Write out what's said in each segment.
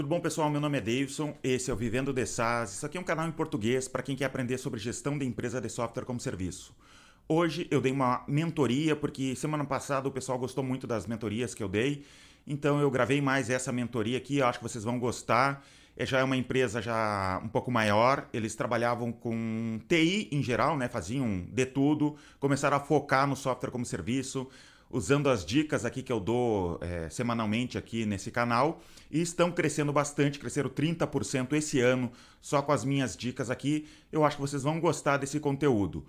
Tudo bom, pessoal? Meu nome é Davidson, esse é o Vivendo de SaaS. Isso aqui é um canal em português para quem quer aprender sobre gestão de empresa de software como serviço. Hoje eu dei uma mentoria, porque semana passada o pessoal gostou muito das mentorias que eu dei, então eu gravei mais essa mentoria aqui, acho que vocês vão gostar. É, já é uma empresa já um pouco maior, eles trabalhavam com TI em geral, né? faziam de tudo, começaram a focar no software como serviço, usando as dicas aqui que eu dou é, semanalmente aqui nesse canal e estão crescendo bastante, cresceram 30% esse ano só com as minhas dicas aqui. Eu acho que vocês vão gostar desse conteúdo.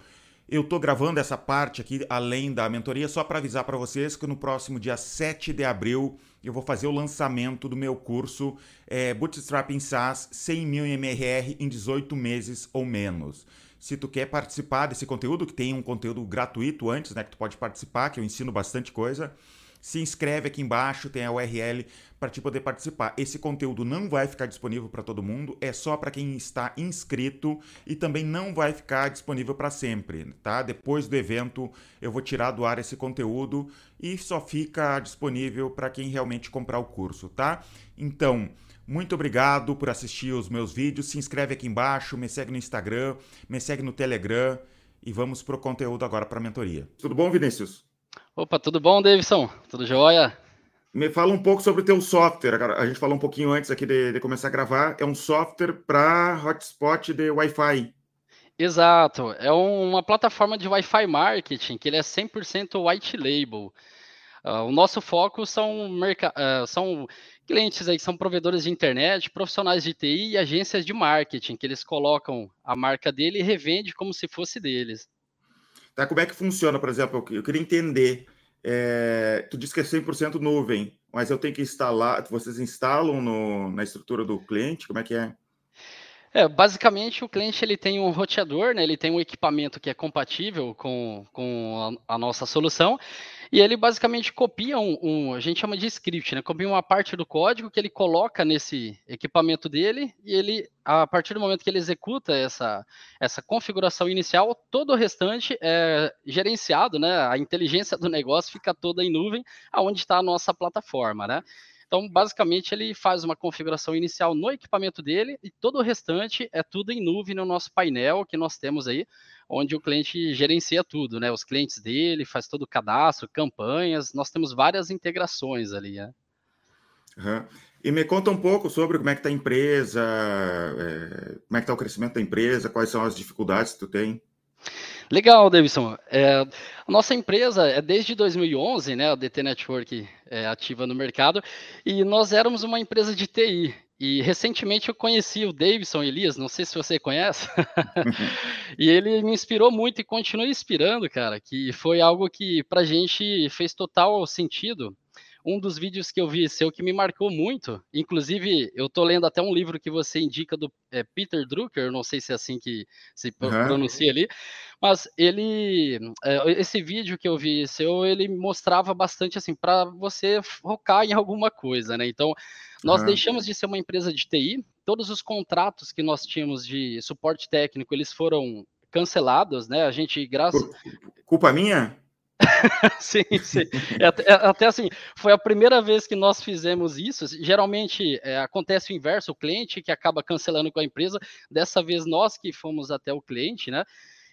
Eu estou gravando essa parte aqui, além da mentoria, só para avisar para vocês que no próximo dia 7 de abril eu vou fazer o lançamento do meu curso é, Bootstrapping SaaS 100 mil MRR em 18 meses ou menos. Se tu quer participar desse conteúdo, que tem um conteúdo gratuito antes, né, que tu pode participar, que eu ensino bastante coisa, se inscreve aqui embaixo, tem a URL para te poder participar. Esse conteúdo não vai ficar disponível para todo mundo, é só para quem está inscrito e também não vai ficar disponível para sempre, tá? Depois do evento eu vou tirar do ar esse conteúdo e só fica disponível para quem realmente comprar o curso, tá? Então, muito obrigado por assistir os meus vídeos. Se inscreve aqui embaixo, me segue no Instagram, me segue no Telegram e vamos pro conteúdo agora para a mentoria. Tudo bom, Vinícius? Opa, tudo bom, Davidson? Tudo jóia? Me fala um pouco sobre o teu software. A gente falou um pouquinho antes aqui de, de começar a gravar. É um software para hotspot de Wi-Fi. Exato. É uma plataforma de Wi-Fi marketing que ele é 100% white label. Uh, o nosso foco são, uh, são clientes aí que são provedores de internet, profissionais de TI e agências de marketing, que eles colocam a marca dele e revende como se fosse deles. Tá, como é que funciona, por exemplo? Eu queria entender. É, tu disse que é 100% nuvem, mas eu tenho que instalar. Vocês instalam no, na estrutura do cliente? Como é que é? É, basicamente o cliente ele tem um roteador, né? Ele tem um equipamento que é compatível com, com a, a nossa solução e ele basicamente copia um, um, a gente chama de script, né? Copia uma parte do código que ele coloca nesse equipamento dele e ele, a partir do momento que ele executa essa, essa configuração inicial, todo o restante é gerenciado, né? A inteligência do negócio fica toda em nuvem, aonde está a nossa plataforma, né? Então, basicamente, ele faz uma configuração inicial no equipamento dele e todo o restante é tudo em nuvem no nosso painel que nós temos aí, onde o cliente gerencia tudo, né? Os clientes dele, faz todo o cadastro, campanhas, nós temos várias integrações ali, né? Uhum. E me conta um pouco sobre como é que está a empresa, é, como é que está o crescimento da empresa, quais são as dificuldades que tu tem. Legal, Davidson. É, a nossa empresa é desde 2011, né? A DT Network é ativa no mercado e nós éramos uma empresa de TI. E recentemente eu conheci o Davidson Elias, não sei se você conhece, e ele me inspirou muito e continua inspirando, cara, que foi algo que para a gente fez total sentido um dos vídeos que eu vi seu que me marcou muito, inclusive eu tô lendo até um livro que você indica do é, Peter Drucker, não sei se é assim que se uhum. pronuncia ali, mas ele, é, esse vídeo que eu vi seu, ele mostrava bastante assim para você focar em alguma coisa, né? Então nós uhum. deixamos de ser uma empresa de TI, todos os contratos que nós tínhamos de suporte técnico eles foram cancelados, né? A gente graças culpa minha sim, sim. É, é, até assim, foi a primeira vez que nós fizemos isso. Geralmente é, acontece o inverso, o cliente que acaba cancelando com a empresa. Dessa vez nós que fomos até o cliente, né?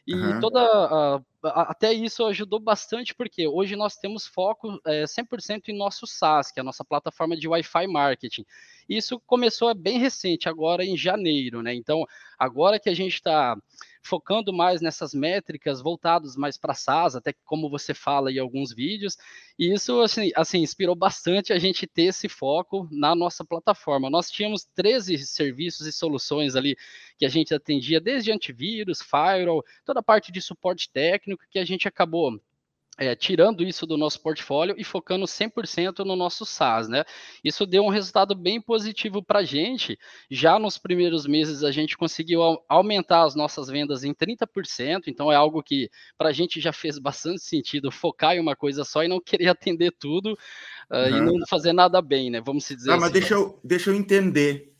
E uhum. toda a, a, até isso ajudou bastante, porque hoje nós temos foco é, 100% em nosso SaaS, que é a nossa plataforma de Wi-Fi marketing. Isso começou bem recente, agora em janeiro, né? Então, agora que a gente está focando mais nessas métricas voltadas mais para SaaS, até como você fala em alguns vídeos, e isso assim, assim, inspirou bastante a gente ter esse foco na nossa plataforma. Nós tínhamos 13 serviços e soluções ali que a gente atendia desde antivírus, firewall, toda a parte de suporte técnico que a gente acabou é, tirando isso do nosso portfólio e focando 100% no nosso SaaS, né? Isso deu um resultado bem positivo para a gente. Já nos primeiros meses a gente conseguiu aumentar as nossas vendas em 30%, então é algo que para a gente já fez bastante sentido focar em uma coisa só e não querer atender tudo uh, uhum. e não fazer nada bem, né? Vamos dizer ah, assim. Mas deixa eu, deixa eu entender.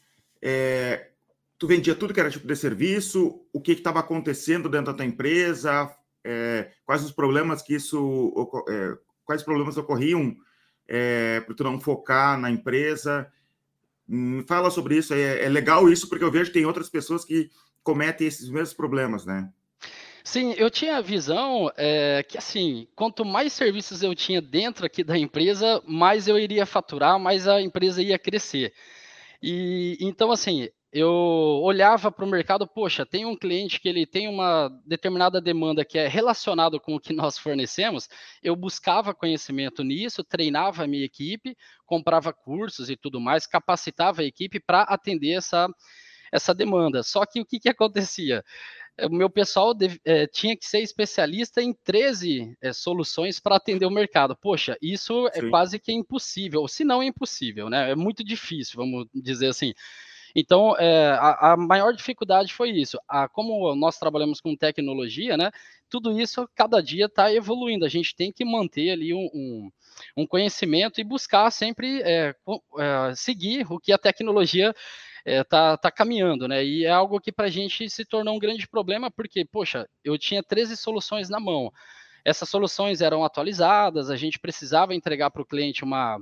É, tu vendia tudo que era tipo de serviço, o que estava acontecendo dentro da tua empresa, é, quais os problemas que isso, é, quais problemas ocorriam é, para tu não focar na empresa. Hum, fala sobre isso, é, é legal isso, porque eu vejo que tem outras pessoas que cometem esses mesmos problemas, né? Sim, eu tinha a visão é, que, assim, quanto mais serviços eu tinha dentro aqui da empresa, mais eu iria faturar, mais a empresa ia crescer. E então, assim, eu olhava para o mercado, poxa, tem um cliente que ele tem uma determinada demanda que é relacionado com o que nós fornecemos, eu buscava conhecimento nisso, treinava a minha equipe, comprava cursos e tudo mais, capacitava a equipe para atender essa, essa demanda. Só que o que, que acontecia? O meu pessoal é, tinha que ser especialista em 13 é, soluções para atender o mercado. Poxa, isso é Sim. quase que impossível, se não é impossível, né? É muito difícil, vamos dizer assim. Então, é, a, a, maior dificuldade foi isso. A, como nós trabalhamos com tecnologia, né? Tudo isso cada dia está evoluindo. A gente tem que manter ali um, um, um conhecimento e buscar sempre é, é, seguir o que a tecnologia está tá caminhando, né? E é algo que para a gente se tornou um grande problema, porque, poxa, eu tinha 13 soluções na mão. Essas soluções eram atualizadas, a gente precisava entregar para o cliente uma,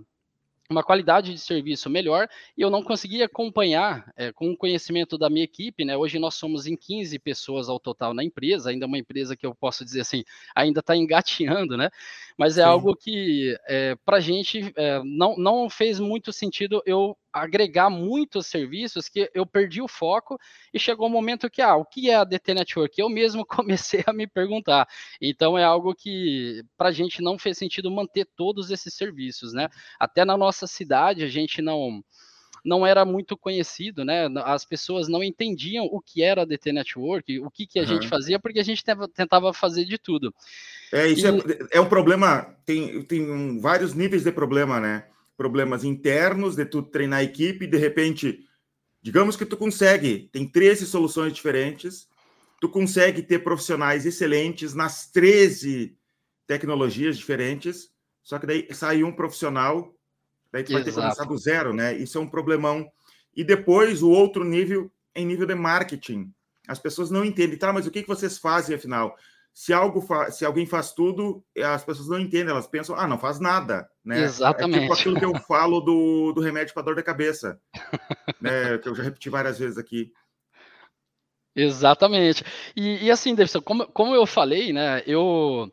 uma qualidade de serviço melhor e eu não conseguia acompanhar é, com o conhecimento da minha equipe, né? Hoje nós somos em 15 pessoas ao total na empresa, ainda uma empresa que eu posso dizer assim, ainda está engateando, né? Mas é Sim. algo que é, para a gente é, não, não fez muito sentido eu agregar muitos serviços que eu perdi o foco e chegou um momento que, ah, o que é a DT Network? Eu mesmo comecei a me perguntar. Então é algo que para a gente não fez sentido manter todos esses serviços, né? Até na nossa cidade a gente não não era muito conhecido, né? As pessoas não entendiam o que era a DT Network, o que, que a uhum. gente fazia, porque a gente tentava fazer de tudo. É, isso e... é, é um problema, tem, tem vários níveis de problema, né? Problemas internos de tu treinar a equipe, de repente, digamos que tu consegue, tem 13 soluções diferentes, tu consegue ter profissionais excelentes nas 13 tecnologias diferentes, só que daí sai um profissional, daí tu vai ter que começar do zero, né? Isso é um problemão. E depois o outro nível em nível de marketing. As pessoas não entendem, tá, mas o que, que vocês fazem afinal? Se algo se alguém faz tudo, as pessoas não entendem, elas pensam, ah, não faz nada, né? Exatamente. É tipo aquilo que eu falo do, do remédio para dor de cabeça, né? Que eu já repeti várias vezes aqui. Exatamente. E, e assim, Davidson, como, como eu falei, né? Eu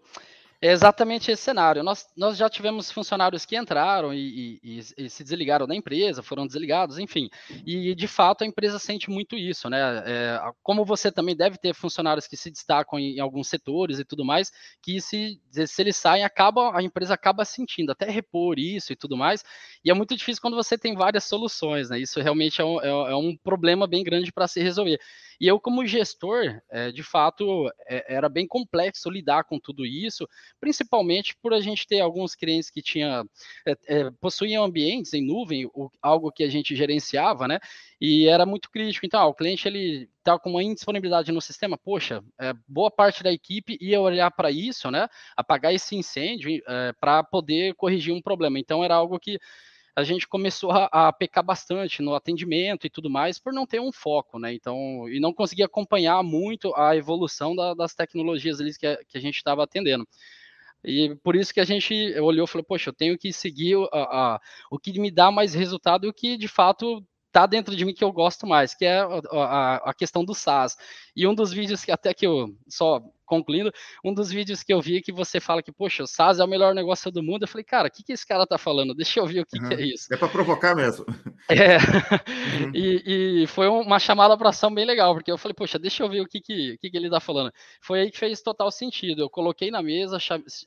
é exatamente esse cenário. Nós, nós já tivemos funcionários que entraram e, e, e, se desligaram da empresa, foram desligados, enfim. E de fato a empresa sente muito isso, né? É, como você também deve ter funcionários que se destacam em, em, alguns setores e tudo mais, que se, se eles saem, acaba, a empresa acaba sentindo, até repor isso e tudo mais. E é muito difícil quando você tem várias soluções, né? Isso realmente é um, é, é um problema bem grande para se resolver. E eu, como gestor, é, de fato, é, era bem complexo lidar com tudo isso, principalmente por a gente ter alguns clientes que tinha, é, possuíam ambientes em nuvem, o, algo que a gente gerenciava, né? E era muito crítico. Então, ah, o cliente ele está com uma indisponibilidade no sistema, poxa, boa parte da equipe ia olhar para isso, né? Apagar esse incêndio para poder corrigir um problema. Então, era algo que a gente começou a, a, pecar bastante no atendimento e tudo mais por não ter um foco, né? Então, e não conseguir acompanhar muito a evolução da, das tecnologias ali que que a gente estava atendendo. E por isso que a gente olhou e falou, poxa, eu tenho que seguir a, a, o que me dá mais resultado e o que de fato está dentro de mim que eu gosto mais, que é a, a, questão do SaaS. E um dos vídeos que até que eu, só concluindo, um dos vídeos que eu vi que você fala que, poxa, o SaaS é o melhor negócio do mundo, eu falei, cara, o que, que esse cara tá falando? Deixa eu ver o que, uhum. que é isso. É para provocar mesmo. É, uhum. e, e, foi uma chamada para ação bem legal, porque eu falei, poxa, deixa eu ver o que, que, que, que ele tá falando. Foi aí que fez total sentido. Eu coloquei na mesa,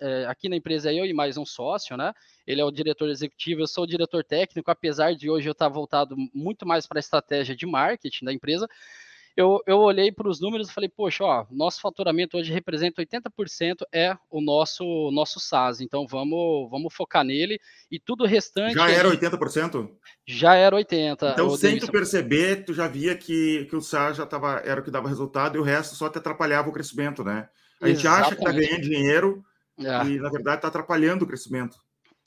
é, aqui na empresa eu e mais um sócio, né? Ele é o diretor executivo, eu sou o diretor técnico, apesar de hoje eu estar voltado muito mais para a estratégia de marketing da empresa. Eu, eu olhei para os números e falei, poxa, ó, nosso faturamento hoje representa 80% é o nosso nosso SaaS, então vamos, vamos focar nele e tudo o restante. Já era 80%? Já era 80%. Então, sem tu perceber, tu já via que, que o SaaS já tava, era o que dava resultado e o resto só te atrapalhava o crescimento, né? A gente Exatamente. acha que está ganhando dinheiro é. e, na verdade, está atrapalhando o crescimento.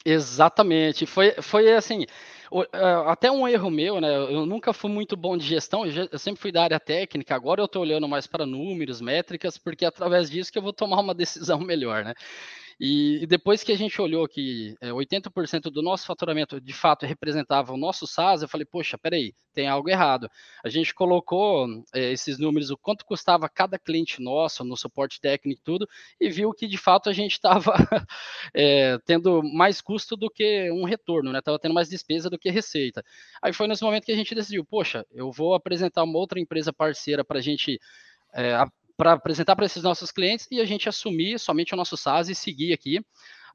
Exatamente. Foi, foi assim, até um erro meu, né? Eu nunca fui muito bom de gestão, eu sempre fui da área técnica, agora eu estou olhando mais para números, métricas, porque é através disso que eu vou tomar uma decisão melhor, né? E, e depois que a gente olhou que é, 80% do nosso faturamento de fato representava o nosso SaaS, eu falei, poxa, peraí, tem algo errado. A gente colocou é, esses números, o quanto custava cada cliente nosso no suporte técnico e tudo, e viu que de fato a gente estava é, tendo mais custo do que um retorno, né? Estava tendo mais despesa do que receita. Aí foi nesse momento que a gente decidiu, poxa, eu vou apresentar uma outra empresa parceira para a gente é, para apresentar para esses nossos clientes e a gente assumir somente o nosso SaaS e seguir aqui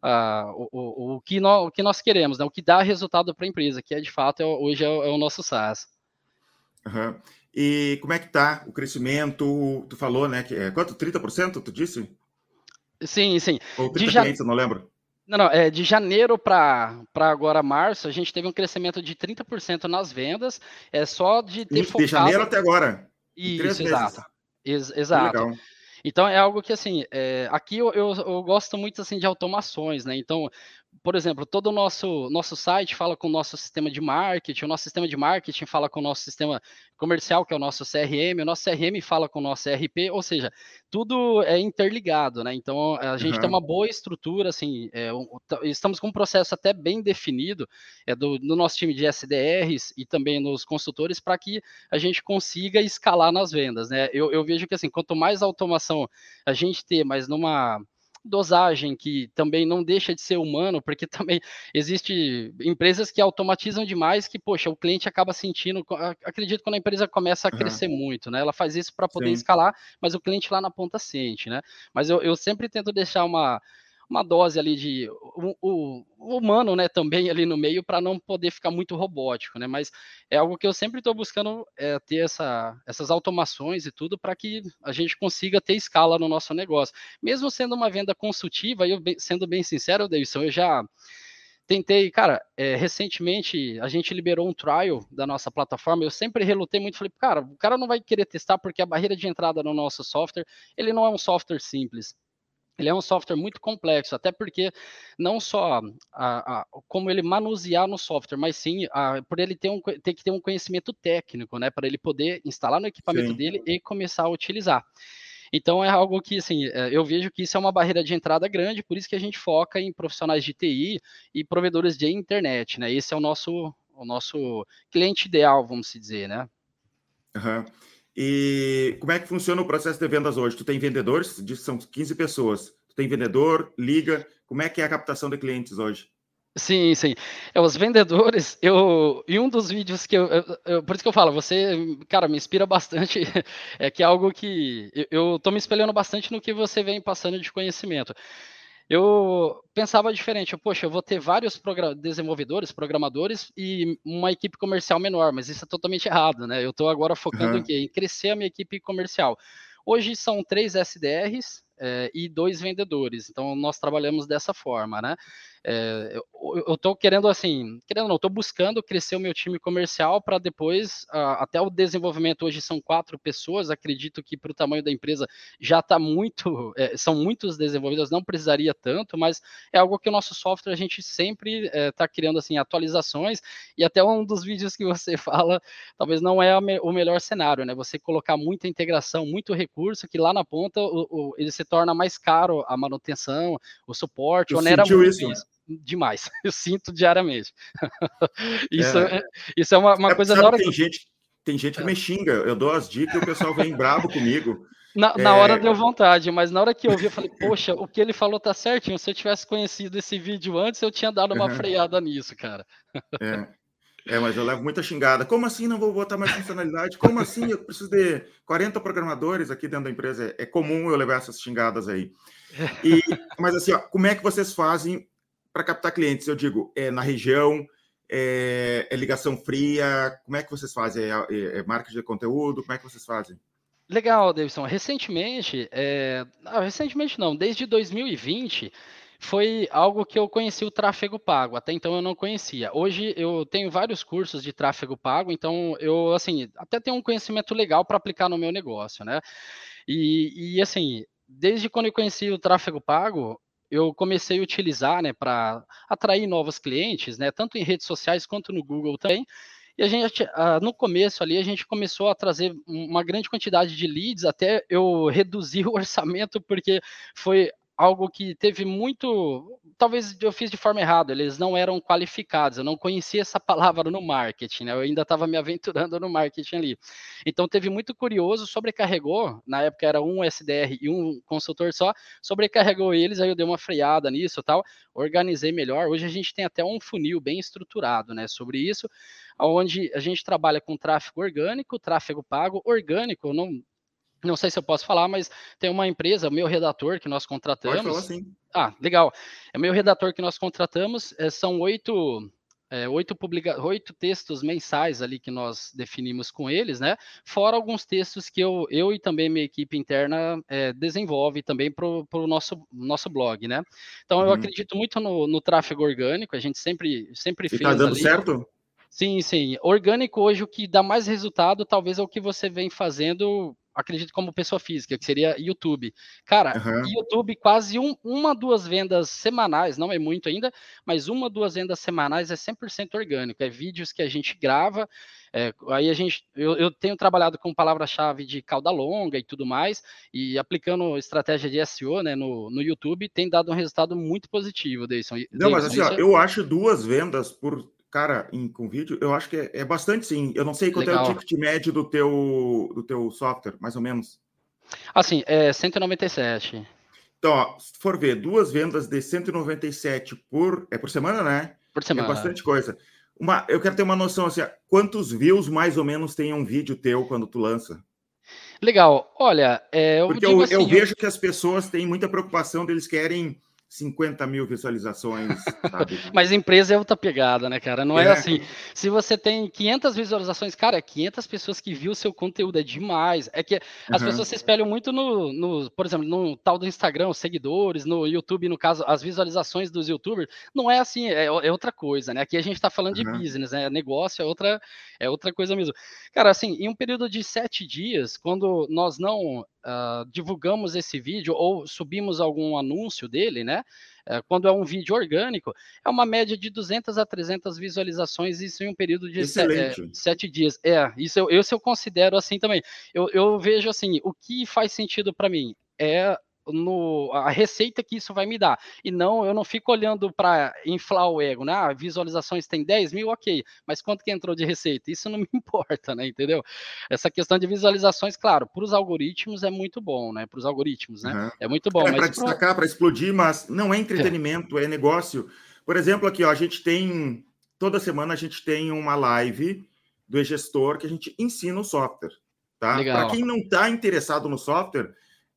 uh, o, o, o, que nós, o que nós queremos, né? o que dá resultado para a empresa, que é de fato é, hoje é, é, o nosso SaaS. Uhum. E como é que está o crescimento? Tu falou, né? Que é, quanto? 30%, tu disse? Sim, sim. Ou 30 de clientes, não lembro. Não, não, é, de janeiro para agora março, a gente teve um crescimento de 30% nas vendas, é só de ter de focado... De janeiro até agora. Isso, exato. Ex exato. Então é algo que assim, é, aqui eu, eu, eu, gosto muito assim de automações, né? Então por exemplo, todo o nosso, nosso site fala com o nosso sistema de marketing, o nosso sistema de marketing fala com o nosso sistema comercial, que é o nosso CRM, o nosso CRM fala com o nosso ERP, ou seja, tudo é interligado, né? Então a gente uhum. tem uma boa estrutura, assim, é, estamos com um processo até bem definido é, do, do nosso time de SDRs e também nos consultores para que a gente consiga escalar nas vendas, né? Eu, eu vejo que assim, quanto mais automação a gente ter, mas numa dosagem que também não deixa de ser humano, porque também existe empresas que automatizam demais que, poxa, o cliente acaba sentindo, acredito quando a empresa começa a uhum. crescer muito, né? Ela faz isso para poder Sim. escalar, mas o cliente lá na ponta sente, né? Mas eu, eu sempre tento deixar uma uma dose ali de o, o, o humano, né, também ali no meio para não poder ficar muito robótico, né? Mas é algo que eu sempre estou buscando é, ter essa, essas automações e tudo para que a gente consiga ter escala no nosso negócio. Mesmo sendo uma venda consultiva, eu sendo bem sincero, Davidson, eu já tentei, cara, é, recentemente a gente liberou um trial da nossa plataforma, eu sempre relutei muito, falei, cara, o cara não vai querer testar porque a barreira de entrada no nosso software, ele não é um software simples ele é um software muito complexo, até porque não só a, a, como ele manusear no software, mas sim a, por ele ter, um, ter que ter um conhecimento técnico, né, para ele poder instalar no equipamento sim. dele e começar a utilizar. Então é algo que, assim, é, eu vejo que isso é uma barreira de entrada grande, por isso que a gente foca em profissionais de TI e provedores de internet, né? Esse é o nosso, o nosso cliente ideal, vamos dizer, né? Uhum. E como é que funciona o processo de vendas hoje? Tu tem vendedores, diz que são 15 pessoas. Tu tem vendedor, liga. Como é que é a captação de clientes hoje? Sim, sim. É, os vendedores, eu em um dos vídeos que eu, eu, eu, por isso que eu falo, você, cara, me inspira bastante, é que é algo que eu, eu tô me espelhando bastante no que você vem passando de conhecimento eu pensava diferente. Poxa, eu vou ter vários desenvolvedores, programadores e uma equipe comercial menor, mas isso é totalmente errado, né? Eu estou agora focando uhum. em, quê? em crescer a minha equipe comercial. Hoje são três SDRs é, e dois vendedores, então nós trabalhamos dessa forma, né? É, eu estou querendo, assim, querendo não, estou buscando crescer o meu time comercial para depois, uh, até o desenvolvimento hoje são quatro pessoas, acredito que para o tamanho da empresa já está muito, é, são muitos desenvolvedores, não precisaria tanto, mas é algo que o nosso software a gente sempre está criando, assim, atualizações, e até um dos vídeos que você fala, talvez não é o melhor cenário, né? Você colocar muita integração, muito recurso, que lá na ponta o, o, ele se torna mais caro a manutenção, o suporte, onera muito isso. isso demais. Eu sinto diariamente. isso, é. é. isso é uma, uma é, coisa da hora. Tem, que... gente, tem gente que me xinga, eu dou as dicas e o pessoal vem bravo comigo. Na, é... na hora deu vontade, mas na hora que eu vi, eu falei, poxa, o que ele falou tá certinho. Se eu tivesse conhecido esse vídeo antes, eu tinha dado uma uhum. freada nisso, cara. É. É, mas eu levo muita xingada. Como assim não vou botar mais funcionalidade? Como assim eu preciso de 40 programadores aqui dentro da empresa? É comum eu levar essas xingadas aí. E, mas assim, ó, como é que vocês fazem para captar clientes? Eu digo, é na região, é, é, ligação fria? Como é que vocês fazem? É, é, é marketing de conteúdo? Como é que vocês fazem? Legal, Davidson. Recentemente, é... não, recentemente não, desde 2020 foi algo que eu conheci o tráfego pago. Até então eu não conhecia. Hoje eu tenho vários cursos de tráfego pago, então eu assim até tenho um conhecimento legal para aplicar no meu negócio, né? E, e assim, desde quando eu conheci o tráfego pago, eu comecei a utilizar, né, para atrair novos clientes, né, tanto em redes sociais quanto no Google também. E a gente, no começo ali, a gente começou a trazer uma grande quantidade de leads, até eu reduzir o orçamento, porque foi algo que teve muito. Talvez eu fiz de forma errada, eles não eram qualificados, eu não conhecia essa palavra no marketing, né? Eu ainda estava me aventurando no marketing ali. Então teve muito curioso, sobrecarregou, na época era um SDR e um consultor só, sobrecarregou eles, aí eu dei uma freada nisso tal, organizei melhor. Hoje a gente tem até um funil bem estruturado, né, sobre isso, onde a gente trabalha com tráfego orgânico, tráfego pago, orgânico, não não sei se eu posso falar, mas tem uma empresa, meu redator que nós contratamos. Pode falar sim. Ah, legal. É meu redator que nós contratamos, é, são oito, é, oito, publica... oito textos mensais ali que nós definimos com eles, né? Fora alguns textos que eu, eu e também minha equipe interna é, desenvolve também para o nosso, nosso blog, né? Então eu uhum. acredito muito no, no, tráfego orgânico, a gente sempre, sempre e fez. Está dando ali. certo? Sim, sim. Orgânico hoje o que dá mais resultado talvez é o que você vem fazendo acredito como pessoa física, que seria YouTube. Cara, uhum. YouTube quase um, uma, duas vendas semanais, não é muito ainda, mas uma, duas vendas semanais é 100% orgânico. É vídeos que a gente grava, é, aí a gente, eu, eu tenho trabalhado com palavra-chave de cauda longa e tudo mais, e aplicando estratégia de SEO né, no, no YouTube, tem dado um resultado muito positivo, Deison. Não, mas assim, ó, eu acho duas vendas por Cara, em, com vídeo, eu acho que é, é bastante sim. Eu não sei quanto Legal. é o ticket médio do teu, do teu software, mais ou menos. Assim, é 197. Então, ó, se for ver, duas vendas de 197 por. É por semana, né? Por semana. É bastante coisa. Uma, eu quero ter uma noção assim, quantos views mais ou menos tem um vídeo teu quando tu lança? Legal. Olha, é, eu Porque eu, assim, eu vejo que as pessoas têm muita preocupação, deles querem 50 mil visualizações, sabe? Mas empresa é outra pegada, né, cara? Não é. é. assim. Se você tem 500 visualizações, cara, 500 pessoas que viu o seu conteúdo é demais. É que as uhum. pessoas se espelham muito no, no, por exemplo, no tal do Instagram, os seguidores, no YouTube, no caso, as visualizações dos YouTubers. Não é assim, é, é outra coisa, né? Aqui a gente tá falando uhum. de business, né? Negócio é outra, é outra coisa mesmo. Cara, assim, em um período de sete dias, quando nós não uh, divulgamos esse vídeo ou subimos algum anúncio dele, né? Uh, quando é um vídeo orgânico, é uma média de 200 a 300 visualizações, isso em um período de sete, é, sete dias. É, isso eu, isso eu considero assim também. Eu, eu vejo assim, o que faz sentido para mim é no, a receita que isso vai me dar. E não, eu não fico olhando para inflar o ego, né? Ah, visualizações tem 10 mil, ok, mas quanto que entrou de receita? Isso não me importa, né? Entendeu? Essa questão de visualizações, claro, para os algoritmos é muito bom, né? Para os algoritmos, né? Uhum. É muito bom. É para destacar, para explodir, mas não é entretenimento, é. é negócio. Por exemplo, aqui, ó, a gente tem. Toda semana a gente tem uma live do gestor que a gente ensina o software. Tá? Para quem não está interessado no software,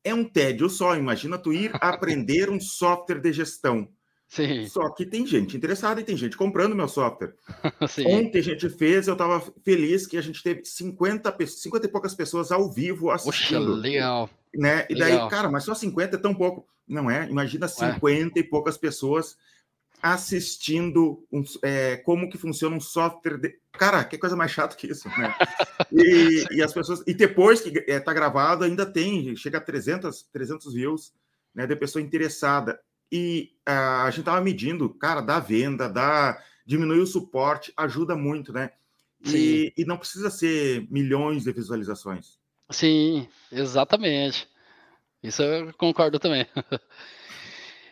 é um tédio só. Imagina tu ir aprender um software de gestão. Sim. Só que tem gente interessada e tem gente comprando meu software. Sim. Ontem a gente fez, eu estava feliz que a gente teve 50, 50 e poucas pessoas ao vivo assistindo. Poxa, legal. Né? E legal. daí, cara, mas só 50 é tão pouco. Não é? Imagina 50 Ué. e poucas pessoas assistindo um, é, como que funciona um software. De... Cara, que coisa mais chata que isso, né? E, e as pessoas. E depois que está é, tá gravado, ainda tem, chega a 300, 300 views, né? De pessoa interessada. E a, a gente estava medindo, cara, dá venda, dá. Diminuir o suporte, ajuda muito, né? E, e não precisa ser milhões de visualizações. Sim, exatamente. Isso eu concordo também.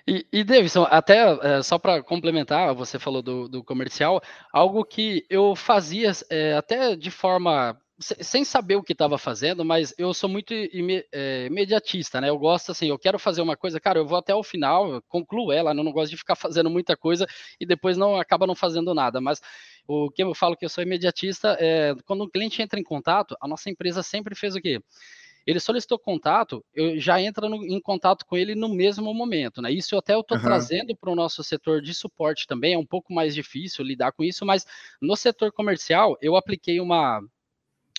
E, e Davidson, até é, só para complementar, você falou do, do, comercial, algo que eu fazia é, até de forma sem saber o que estava fazendo, mas eu sou muito é, imediatista, né? Eu gosto assim, eu quero fazer uma coisa, cara, eu vou até o final, concluo ela, não, não gosto de ficar fazendo muita coisa e depois não acaba não fazendo nada. Mas o que eu falo que eu sou imediatista é quando um cliente entra em contato, a nossa empresa sempre fez o quê? Ele solicitou contato, eu já entra no, em contato com ele no mesmo momento, né? Isso até eu estou uhum. trazendo para o nosso setor de suporte também, é um pouco mais difícil lidar com isso, mas no setor comercial eu apliquei uma,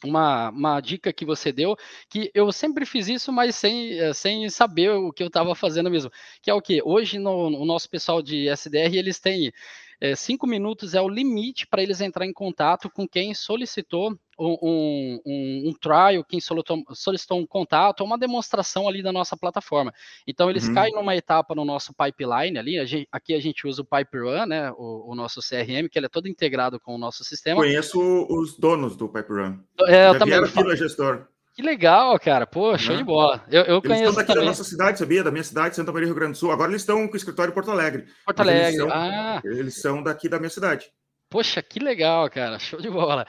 uma, uma dica que você deu, que eu sempre fiz isso, mas sem, eh, sem saber o que eu estava fazendo mesmo. Que é o que? Hoje, no, no, nosso pessoal de SDR, eles têm é, cinco minutos é o limite para eles entrar em contato com quem solicitou um, um, um trial, quem solicitou, solicitou, um contato, uma demonstração ali da nossa plataforma. Então, eles uhum. caem numa etapa no nosso pipeline ali, a gente, aqui a gente usa o PipeRun, né, o, o, nosso CRM, que ele é todo integrado com o nosso sistema. Conheço os donos do PipeRun. É, eu Já também. Aqui no gestor. Que legal, cara. Pô, show né? de bola. Eu, eu eles conheço estão daqui também. da nossa cidade, sabia? Da minha cidade, Santa Maria, Rio Grande do Sul. Agora eles estão com o escritório em Porto Alegre. Porto Alegre, eles são, ah. Eles são daqui da minha cidade. Poxa, que legal, cara, show de bola.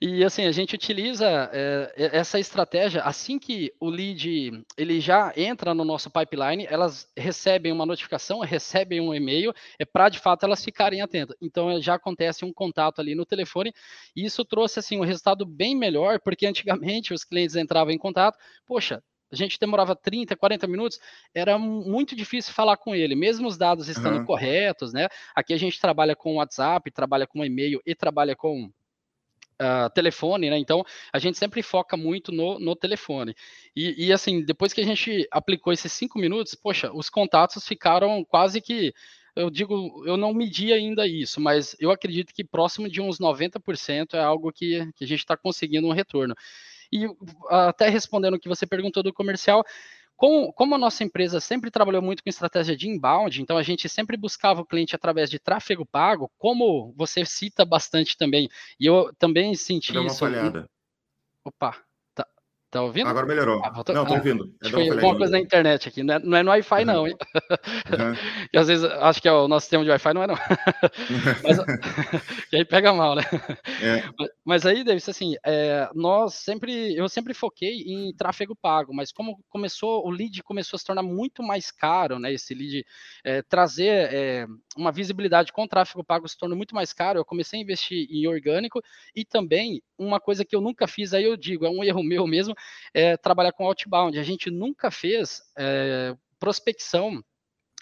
E assim, a gente utiliza é, essa estratégia assim que o lead ele já entra no nosso pipeline, elas recebem uma notificação, recebem um e-mail, é para de fato elas ficarem atentas. Então já acontece um contato ali no telefone, e isso trouxe assim um resultado bem melhor, porque antigamente os clientes entravam em contato, poxa, a gente demorava 30, 40 minutos, era muito difícil falar com ele, mesmo os dados estando uhum. corretos, né? Aqui a gente trabalha com WhatsApp, trabalha com e-mail e trabalha com uh, telefone, né? Então a gente sempre foca muito no, no telefone. E, e, assim, depois que a gente aplicou esses cinco minutos, poxa, os contatos ficaram quase que. Eu digo, eu não medi ainda isso, mas eu acredito que próximo de uns 90% é algo que, que a gente está conseguindo um retorno. E até respondendo o que você perguntou do comercial, como, como, a nossa empresa sempre trabalhou muito com estratégia de inbound, então a gente sempre buscava o cliente através de tráfego pago, como você cita bastante também, e eu também senti Deu uma isso. Falhada. Opa, Tá ouvindo? Agora melhorou. Ah, tô... Não, tô ah, ouvindo. É foi alguma coisa na internet aqui. Não é, não é no Wi-Fi, uhum. não, hein? Uhum. e às vezes acho que é o nosso sistema de Wi-Fi, não é, não. mas, e aí pega mal, né? É. Mas, mas, aí, Davis, assim, é, nós sempre, eu sempre foquei em tráfego pago, mas como começou, o lead começou a se tornar muito mais caro, né? Esse lead é, trazer é, uma visibilidade com tráfego pago se tornou muito mais caro. Eu comecei a investir em orgânico e também uma coisa que eu nunca fiz, aí eu digo, é um erro meu mesmo, é trabalhar com outbound. A gente nunca fez é, prospecção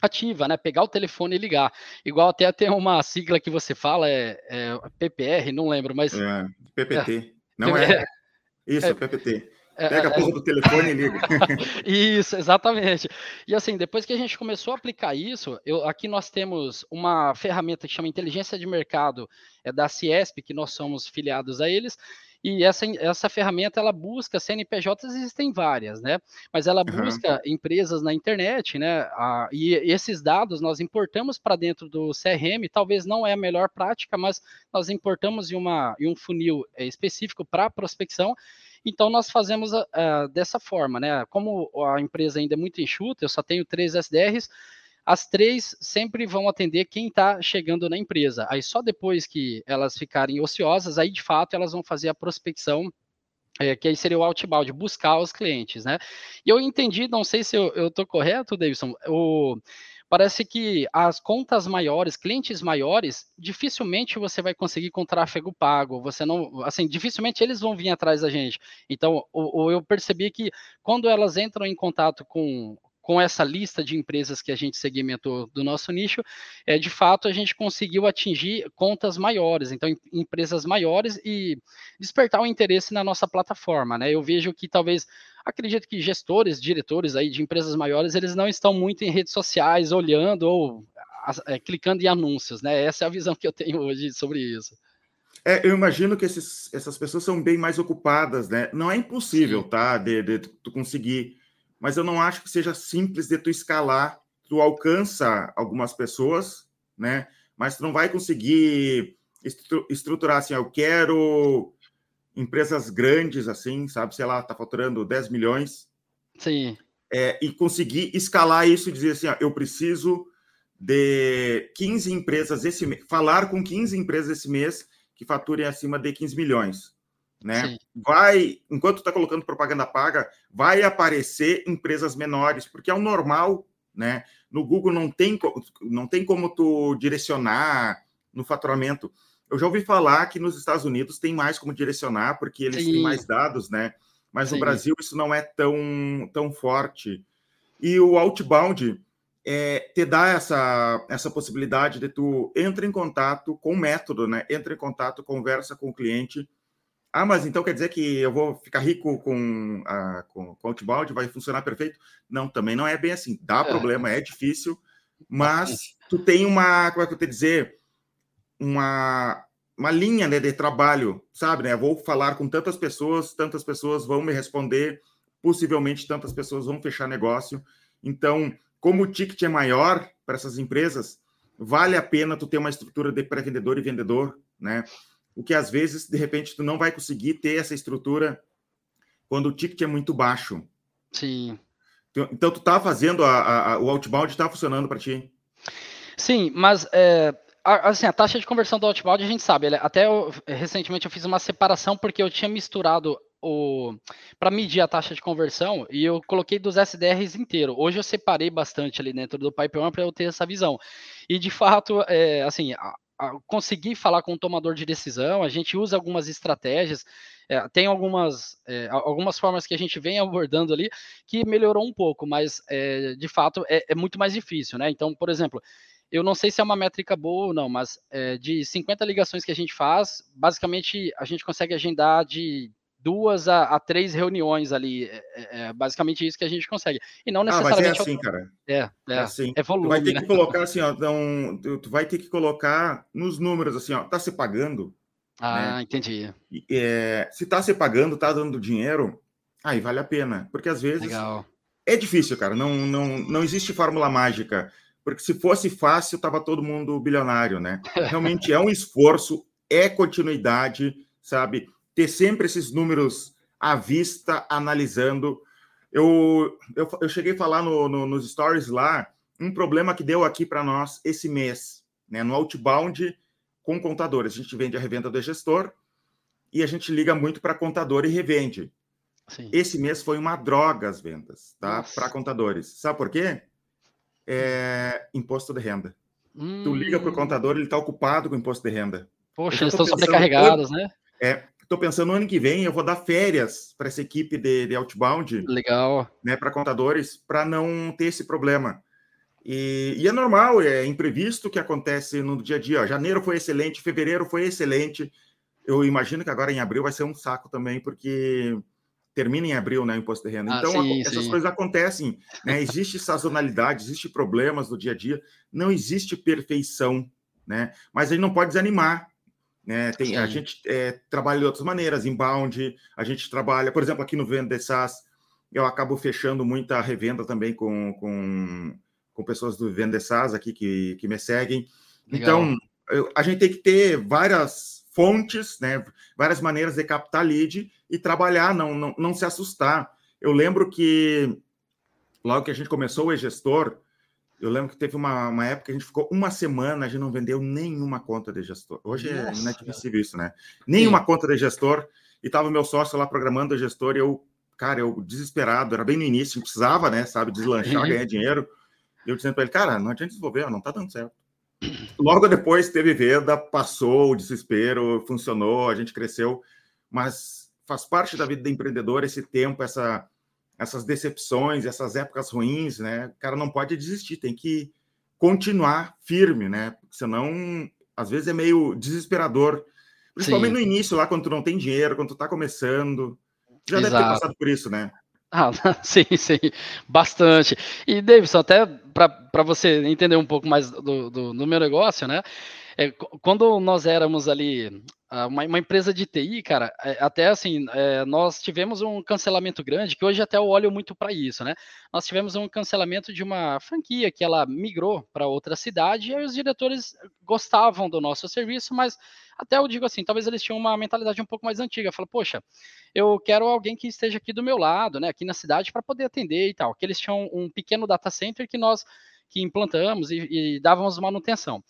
ativa, né? Pegar o telefone e ligar. Igual até tem uma sigla que você fala, é, é PPR, não lembro, mas. É, PPT. não é. Isso, é, PPT. É, Pega a é, porra do telefone e liga. isso, exatamente. E assim, depois que a gente começou a aplicar isso, eu, aqui nós temos uma ferramenta que chama Inteligência de Mercado, é da Ciesp, que nós somos filiados a eles, e essa, essa ferramenta ela busca CNPJs, existem várias, né? Mas ela busca uhum. empresas na internet, né? A, e esses dados nós importamos para dentro do CRM, talvez não é a melhor prática, mas nós importamos em, uma, em um funil é, específico para prospecção então, nós fazemos uh, dessa forma, né? Como a empresa ainda é muito enxuta, eu só tenho três SDRs, as três sempre vão atender quem está chegando na empresa. Aí, só depois que elas ficarem ociosas, aí de fato elas vão fazer a prospecção é, que aí seria o outbound, buscar os clientes, né? E eu entendi, não sei se eu estou correto, Davidson, o, parece que as contas maiores, clientes maiores, dificilmente você vai conseguir com tráfego pago. Você não, assim, dificilmente eles vão vir atrás da gente. Então, o, o eu percebi que quando elas entram em contato com com essa lista de empresas que a gente segmentou do nosso nicho, é, de fato a gente conseguiu atingir contas maiores, então em, empresas maiores e despertar o interesse na nossa plataforma, né? Eu vejo que talvez acredito que gestores, diretores aí de empresas maiores, eles não estão muito em redes sociais olhando ou é, clicando em anúncios, né? Essa é a visão que eu tenho hoje sobre isso. É, eu imagino que esses, essas pessoas são bem mais ocupadas, né? Não é impossível, Sim. tá? De, de, de tu conseguir mas eu não acho que seja simples de tu escalar. Tu alcança algumas pessoas, né? Mas tu não vai conseguir estruturar assim, eu quero empresas grandes assim, sabe? Sei lá, tá faturando 10 milhões. Sim. É, e conseguir escalar isso e dizer assim, ó, eu preciso de 15 empresas esse mês, falar com 15 empresas esse mês que faturem acima de 15 milhões né? Sim. Vai, enquanto está colocando propaganda paga, vai aparecer empresas menores, porque é o normal, né? No Google não tem, não tem como tu direcionar no faturamento. Eu já ouvi falar que nos Estados Unidos tem mais como direcionar, porque eles Sim. têm mais dados, né? Mas Sim. no Brasil isso não é tão, tão forte. E o outbound é, te dá essa, essa possibilidade de tu entra em contato com o método, né? Entra em contato, conversa com o cliente, ah, mas então quer dizer que eu vou ficar rico com, a, com, com outbound, vai funcionar perfeito? Não, também não é bem assim. Dá é. problema, é difícil, mas tu tem uma, como é que eu te dizer, uma, uma linha né, de trabalho, sabe? Né? Vou falar com tantas pessoas, tantas pessoas vão me responder, possivelmente tantas pessoas vão fechar negócio. Então, como o ticket é maior para essas empresas, vale a pena tu ter uma estrutura de pré-vendedor e vendedor, né? O que às vezes, de repente, tu não vai conseguir ter essa estrutura quando o ticket é muito baixo. Sim. Então, então tu tá fazendo a, a, o outbound está funcionando para ti? Sim, mas é, assim, a taxa de conversão do outbound a gente sabe. Até eu, recentemente eu fiz uma separação porque eu tinha misturado o para medir a taxa de conversão e eu coloquei dos SDRs inteiro. Hoje eu separei bastante ali dentro do Pipeline para eu ter essa visão. E de fato, é, assim, conseguir falar com o tomador de decisão, a gente usa algumas estratégias, é, tem algumas, é, algumas formas que a gente vem abordando ali que melhorou um pouco, mas é, de fato é, é, muito mais difícil, né? Então, por exemplo, eu não sei se é uma métrica boa ou não, mas é, de 50 ligações que a gente faz, basicamente a gente consegue agendar de duas a, a três reuniões ali. É, é, é, basicamente isso que a gente consegue. E não necessariamente. Ah, mas é assim, cara. É, é, é assim. É volume, tu vai ter né? que colocar assim, ó. Então, tu, tu, vai ter que colocar nos números assim, ó. Tá se pagando. Ah, né? entendi. É, se tá se pagando, tá dando dinheiro, aí vale a pena. Porque às vezes. Legal. É difícil, cara. Não, não, não existe fórmula mágica. Porque se fosse fácil, tava todo mundo bilionário, né? Realmente é um esforço, é continuidade, sabe? Ter sempre esses números à vista, analisando. Eu, eu, eu cheguei a falar no, no, nos stories lá um problema que deu aqui para nós esse mês, né, no outbound com contadores. A gente vende a revenda do gestor e a gente liga muito para contador e revende. Sim. Esse mês foi uma droga as vendas, tá? Para contadores. Sabe por quê? É imposto de renda. Hum. Tu liga para o hum. contador, ele está ocupado com imposto de renda. Poxa, eles estão sobrecarregados, né? É, Estou pensando no ano que vem eu vou dar férias para essa equipe de, de outbound. Legal. Né, para contadores, para não ter esse problema. E, e, é normal, é imprevisto que acontece no dia a dia. Janeiro foi excelente, fevereiro foi excelente. Eu imagino que agora em abril vai ser um saco também, porque termina em abril, né, o imposto de renda. Ah, então, sim, essas sim. coisas acontecem, né? Existe sazonalidade, existe problemas do dia a dia, não existe perfeição, né? Mas a gente não pode desanimar, né? Tem, a gente é, trabalha de outras maneiras, inbound, a gente trabalha, por exemplo, aqui no Venda SaaS, eu acabo fechando muita revenda também com, com, com pessoas do Venda SaaS aqui que, que me seguem. Legal. Então, eu, a gente tem que ter várias fontes, né? várias maneiras de captar lead e trabalhar, não, não, não se assustar. Eu lembro que logo que a gente começou o e-gestor, eu lembro que teve uma, uma época que a gente ficou uma semana, a gente não vendeu nenhuma conta de gestor. Hoje é Nossa, é inadmissível isso, né? Nenhuma Sim. conta de gestor. E tava o meu sócio lá programando o gestor e eu, cara, eu desesperado, era bem no início, precisava, né, sabe, deslanchar, uhum. ganhar dinheiro. E eu dizendo para ele, cara, não adianta desenvolver, não tá dando certo. Logo depois teve venda, passou o desespero, funcionou, a gente cresceu, mas faz parte da vida do empreendedor esse tempo, essa essas decepções, essas épocas ruins, né? O cara não pode desistir, tem que continuar firme, né? Porque senão, às vezes é meio desesperador. Principalmente Sim. no início, lá quando tu não tem dinheiro, quando tu tá começando. Já Exato. deve ter passado por isso, né? Ah, sim, sim, bastante. E, Davidson, até para você entender um pouco mais do, do, do meu negócio, né? É, quando nós éramos ali uma, uma, empresa de TI, cara, é, até assim, é, nós tivemos um cancelamento grande, que hoje até eu olho muito para isso, né? Nós tivemos um cancelamento de uma franquia que ela migrou para outra cidade e os diretores gostavam do nosso serviço, mas até eu digo assim, talvez eles tinham uma mentalidade um pouco mais antiga. Fala, poxa, eu quero alguém que esteja aqui do meu lado, né, aqui na cidade, para poder atender e tal. Que eles tinham um pequeno data center que nós que implantamos e, e dávamos manutenção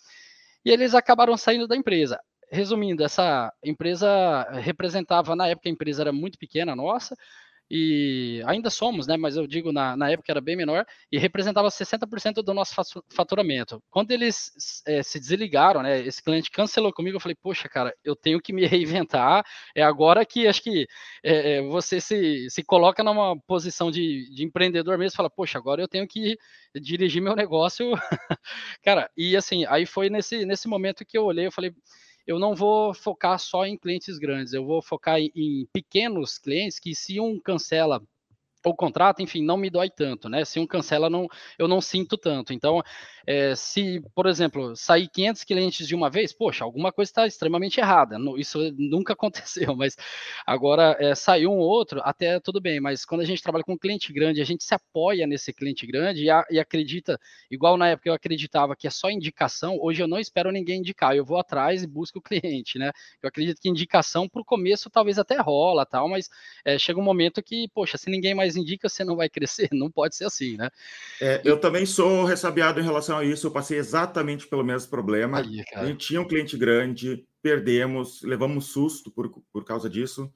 e eles acabaram saindo da empresa. Resumindo, essa empresa representava, na época a empresa era muito pequena, nossa, e ainda somos, né? Mas eu digo na, na época era bem menor e representava 60% do nosso faturamento. Quando eles é, se desligaram, né? Esse cliente cancelou comigo, eu falei, poxa, cara, eu tenho que me reinventar. É agora que acho que é, você se, se coloca numa posição de, de empreendedor mesmo, fala, poxa, agora eu tenho que dirigir meu negócio, cara. E assim, aí foi nesse nesse momento que eu olhei, eu falei eu não vou focar só em clientes grandes, eu vou focar em, em pequenos clientes que se um cancela o contrato, enfim, não me dói tanto, né? Se um cancela, não, eu não sinto tanto. Então, é, se, por exemplo, sair 500 clientes de uma vez, poxa, alguma coisa está extremamente errada. Isso nunca aconteceu, mas agora é, saiu um outro, até tudo bem. Mas quando a gente trabalha com um cliente grande, a gente se apoia nesse cliente grande e, a, e acredita, igual na época eu acreditava que é só indicação, hoje eu não espero ninguém indicar, eu vou atrás e busco o cliente, né? Eu acredito que indicação para o começo talvez até rola, tal, mas é, chega um momento que, poxa, se ninguém mais indica, você não vai crescer. Não pode ser assim, né? É, eu também sou ressabiado em relação a isso. Eu passei exatamente pelo mesmo problema. Aí, a gente tinha um cliente grande, perdemos, levamos susto por, por causa disso.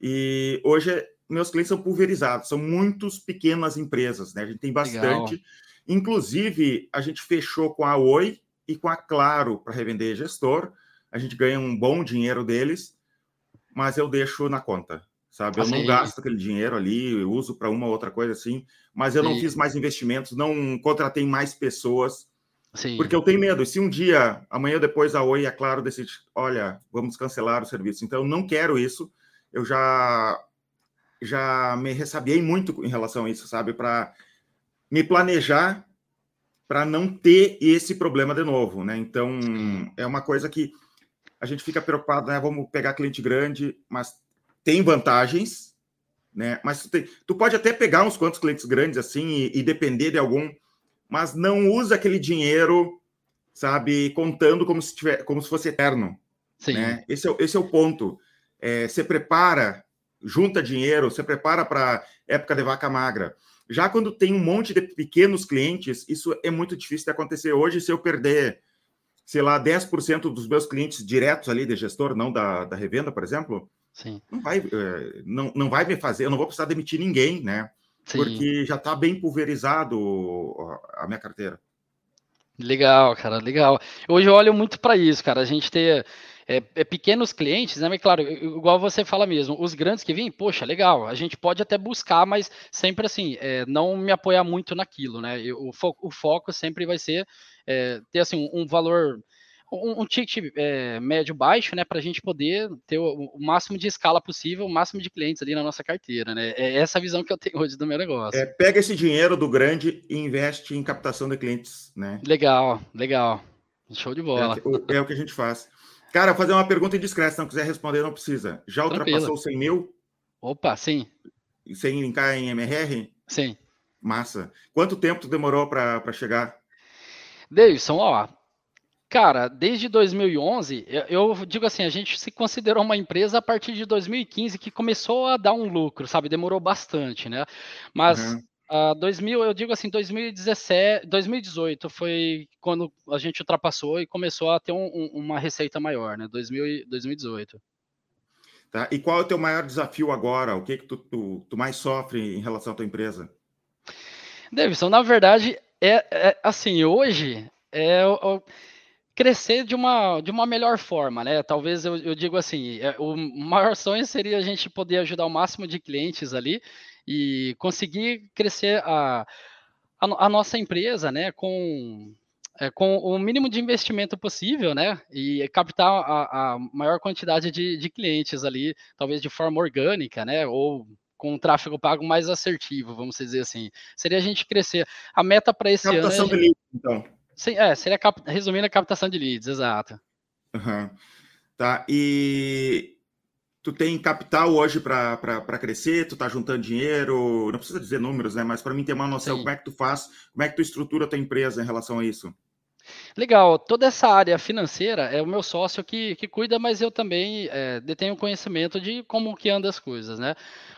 E hoje meus clientes são pulverizados, são muitas pequenas empresas, né? A gente tem bastante. Legal. Inclusive, a gente fechou com a Oi e com a Claro para revender gestor. A gente ganha um bom dinheiro deles, mas eu deixo na conta sabe? Eu assim, não gasto aquele dinheiro ali, eu uso para uma ou outra coisa assim, mas eu sim. não fiz mais investimentos, não contratei mais pessoas, sim. porque eu tenho medo. Se um dia, amanhã ou depois, a Oi, é claro, decide, olha, vamos cancelar o serviço. Então, eu não quero isso. Eu já já me ressabiei muito em relação a isso, sabe? Para me planejar para não ter esse problema de novo, né? Então, sim. é uma coisa que a gente fica preocupado, né? Vamos pegar cliente grande, mas tem vantagens, né? Mas tu, tem, tu, pode até pegar uns quantos clientes grandes assim e, e, depender de algum, mas não usa aquele dinheiro, sabe, contando como se tiver, como se fosse eterno. Sim. Né? Esse, é, esse é o ponto. É, você prepara, junta dinheiro, você prepara para época de vaca magra. Já quando tem um monte de pequenos clientes, isso é muito difícil de acontecer. Hoje, se eu perder, sei lá, 10% dos meus clientes diretos ali de gestor, não da, da revenda, por exemplo, Sim. Não vai, eh, não, não vai me fazer, eu não vou precisar demitir ninguém, né? Sim. Porque já está bem pulverizado a minha carteira. Legal, cara, legal. Hoje eu olho muito para isso, cara. A gente ter é, é, pequenos clientes, né? Mas claro, igual você fala mesmo, os grandes que vêm, poxa, legal, a gente pode até buscar, mas sempre assim, é, não me apoiar muito naquilo, né? Eu, o, fo o, foco sempre vai ser é, ter assim um, um valor um, um ticket é, médio baixo, né, para a gente poder ter o, o, máximo de escala possível, o máximo de clientes ali na nossa carteira, né? É essa a visão que eu tenho hoje do meu negócio. É, pega esse dinheiro do grande e investe em captação de clientes, né? Legal, legal. Show de bola. É, é o que a gente faz. Cara, fazer uma pergunta indiscreta, se não quiser responder, não precisa. Já ultrapassou 100 mil? Opa, sim. Sem linkar em MRR? Sim. Massa. Quanto tempo tu demorou para chegar? Davidson, ó, Cara, desde 2011, eu digo assim, a gente se considerou uma empresa a partir de 2015 que começou a dar um lucro, sabe? Demorou bastante, né? Mas uhum. uh, 2000, eu digo assim, 2017, 2018 foi quando a gente ultrapassou e começou a ter um, um, uma receita maior, né? 2000, 2018. Tá. E qual é o teu maior desafio agora? O que que tu, tu, tu mais sofre em relação à tua empresa? Davidson, na verdade, é, é assim, hoje é, é crescer de uma, de uma melhor forma, né? Talvez eu, eu digo assim, é, o maior sonho seria a gente poder ajudar o máximo de clientes ali e conseguir crescer a, a, a nossa empresa, né? Com, é, com o mínimo de investimento possível, né? E captar a, a maior quantidade de, de clientes ali, talvez de forma orgânica, né? Ou com um tráfego pago mais assertivo, vamos dizer assim. Seria a gente crescer. A meta para esse Captação ano. É... De lead, então. Sim, é, seria cap... resumindo a captação de leads, exato. Uhum. Tá, e tu tem capital hoje para crescer, tu tá juntando dinheiro, não precisa dizer números, né? Mas para mim ter uma noção, Sim. como é que tu faz, como é que tu estrutura a tua empresa em relação a isso? Legal, toda essa área financeira é o meu sócio que, que cuida, mas eu também é, detenho conhecimento de como que anda as coisas, né?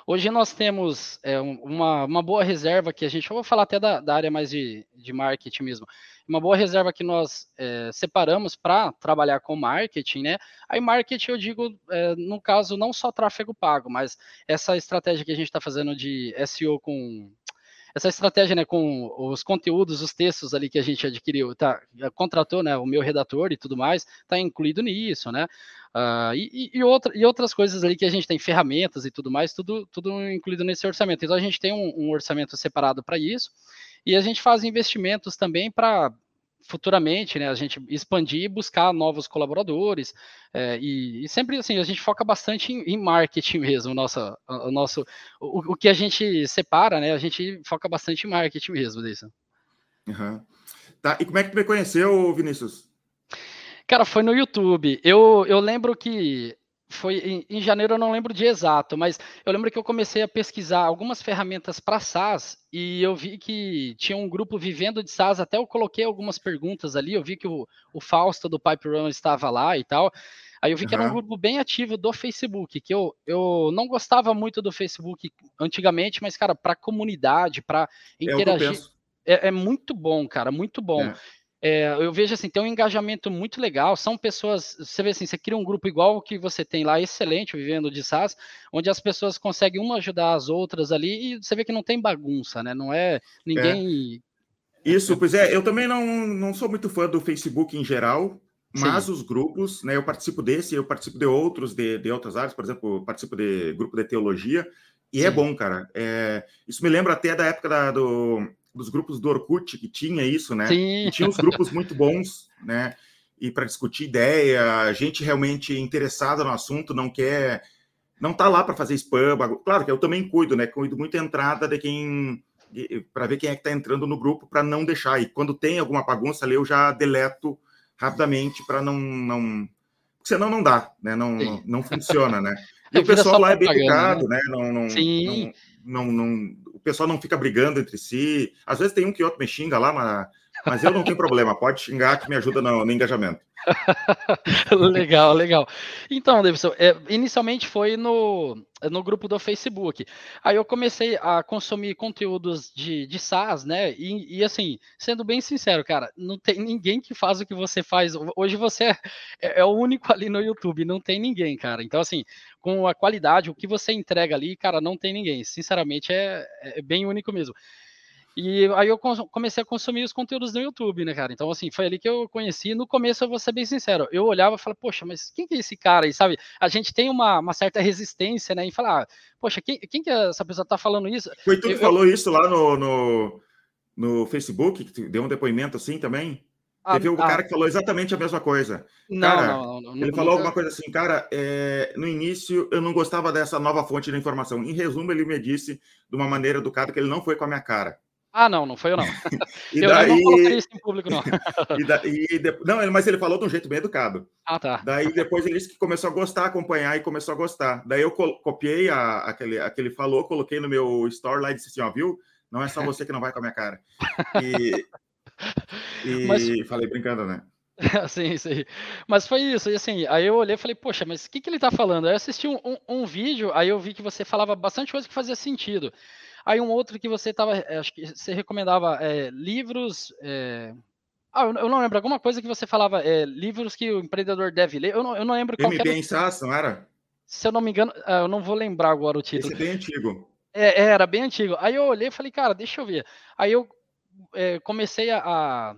Hoje nós temos é, uma, uma boa reserva que a gente, eu vou falar até da, da área mais de, de marketing mesmo, uma boa reserva que nós é, separamos para trabalhar com marketing, né? Aí marketing eu digo, é, no caso, não só tráfego pago, mas essa estratégia que a gente está fazendo de SEO com essa estratégia, né, com os conteúdos, os textos ali que a gente adquiriu, tá, contratou, né, o meu redator e tudo mais, tá incluído nisso, né, uh, e, e, outra, e outras coisas ali que a gente tem, ferramentas e tudo mais, tudo, tudo incluído nesse orçamento. Então a gente tem um, um orçamento separado para isso, e a gente faz investimentos também para futuramente, né, a gente expandir e buscar novos colaboradores, é, e, e, sempre assim, a gente foca bastante em, em marketing mesmo, nossa, o nosso, o, o, que a gente separa, né, a gente foca bastante em marketing mesmo, disso. Uhum. Tá, e como é que tu me conheceu, Vinícius? Cara, foi no YouTube. Eu, eu lembro que foi em, em, janeiro, eu não lembro de exato, mas eu lembro que eu comecei a pesquisar algumas ferramentas para SaaS e eu vi que tinha um grupo vivendo de SaaS, até eu coloquei algumas perguntas ali, eu vi que o, o Fausto do Pipe Run estava lá e tal. Aí eu vi que uhum. era um grupo bem ativo do Facebook, que eu, eu não gostava muito do Facebook antigamente, mas, cara, para comunidade, para é interagir. É, é, muito bom, cara, muito bom. É. É, eu vejo assim, tem um engajamento muito legal. São pessoas, você vê assim, você cria um grupo igual o que você tem lá, excelente, vivendo de SaaS, onde as pessoas conseguem uma ajudar as outras ali, e você vê que não tem bagunça, né? Não é ninguém. É. Isso, pois é, eu também não, não sou muito fã do Facebook em geral, mas Sim. os grupos, né? Eu participo desse, eu participo de outros, de, de outras áreas, por exemplo, participo de grupo de teologia, e é Sim. é bom, cara. É, isso me lembra até da época da, do, dos grupos do Orkut, que tinha isso, né? Sim. E tinha uns grupos muito bons, né? E para discutir ideia, gente realmente interessada no assunto, não quer. Não tá lá para fazer spam. Claro que eu também cuido, né? Cuido muito a entrada de quem. para ver quem é que está entrando no grupo, para não deixar. E quando tem alguma bagunça ali, eu já deleto rapidamente para não. não... Senão não dá, né? Não, não, não, funciona, né? E o pessoal lá é bem educado, né? né? Não, não, Sim. Não, não, não, o pessoal não fica brigando entre si. Às vezes tem um que outro me xinga lá, mas, mas eu não tenho problema. Pode xingar que me ajuda no, no engajamento. legal, legal. Então, Davidson, é, inicialmente foi no, no grupo do Facebook. Aí eu comecei a consumir conteúdos de, de SaaS, né? E, e, assim, sendo bem sincero, cara, não tem ninguém que faz o que você faz. Hoje você é, é, é o único ali no YouTube, não tem ninguém, cara. Então, assim, com a qualidade, o que você entrega ali, cara, não tem ninguém. Sinceramente, é, é bem único mesmo. E aí eu comecei a consumir os conteúdos no YouTube, né, cara? Então, assim, foi ali que eu conheci. No começo, eu vou ser bem sincero, eu olhava e falava, poxa, mas quem que é esse cara aí, sabe? A gente tem uma, uma certa resistência, né, em falar, poxa, quem, quem que essa pessoa tá falando isso? Foi tu que eu, falou eu... isso lá no, no, no Facebook, que deu um depoimento assim também? Ah, Teve um ah, cara que falou exatamente a mesma coisa. Não, cara, não, não, não Ele falou alguma coisa assim, cara, é, no início eu não gostava dessa nova fonte de informação. Em resumo, ele me disse de uma maneira educada que ele não foi com a minha cara. Ah, não, não foi eu não. e eu, daí... não coloquei isso em público, não. e da... e de... Não, mas ele falou de um jeito bem educado. Ah, tá. Daí depois ele disse que começou a gostar, acompanhar e começou a gostar. Daí eu copiei a... aquele, aquele falou, coloquei no meu store lá e disse assim, ó, viu? Não é só você que não vai com a minha cara. E, e mas... falei brincando, né? sim, sim. Mas foi isso, e assim, aí eu olhei e falei, poxa, mas o que, que ele tá falando? Aí eu assisti um, um, um vídeo, aí eu vi que você falava bastante coisa que fazia sentido. Aí um outro que você estava, eh, acho que você recomendava é, livros. É... Ah, eu não lembro, alguma coisa que você falava, é, livros que o empreendedor deve ler. Eu não, eu não lembro qual MBA em SaaS, não era? Se eu não me engano, ah, eu não vou lembrar agora o título. Esse é bem antigo. É, era bem antigo. Aí eu olhei e falei, cara, deixa eu ver. Aí eu é, comecei a, a,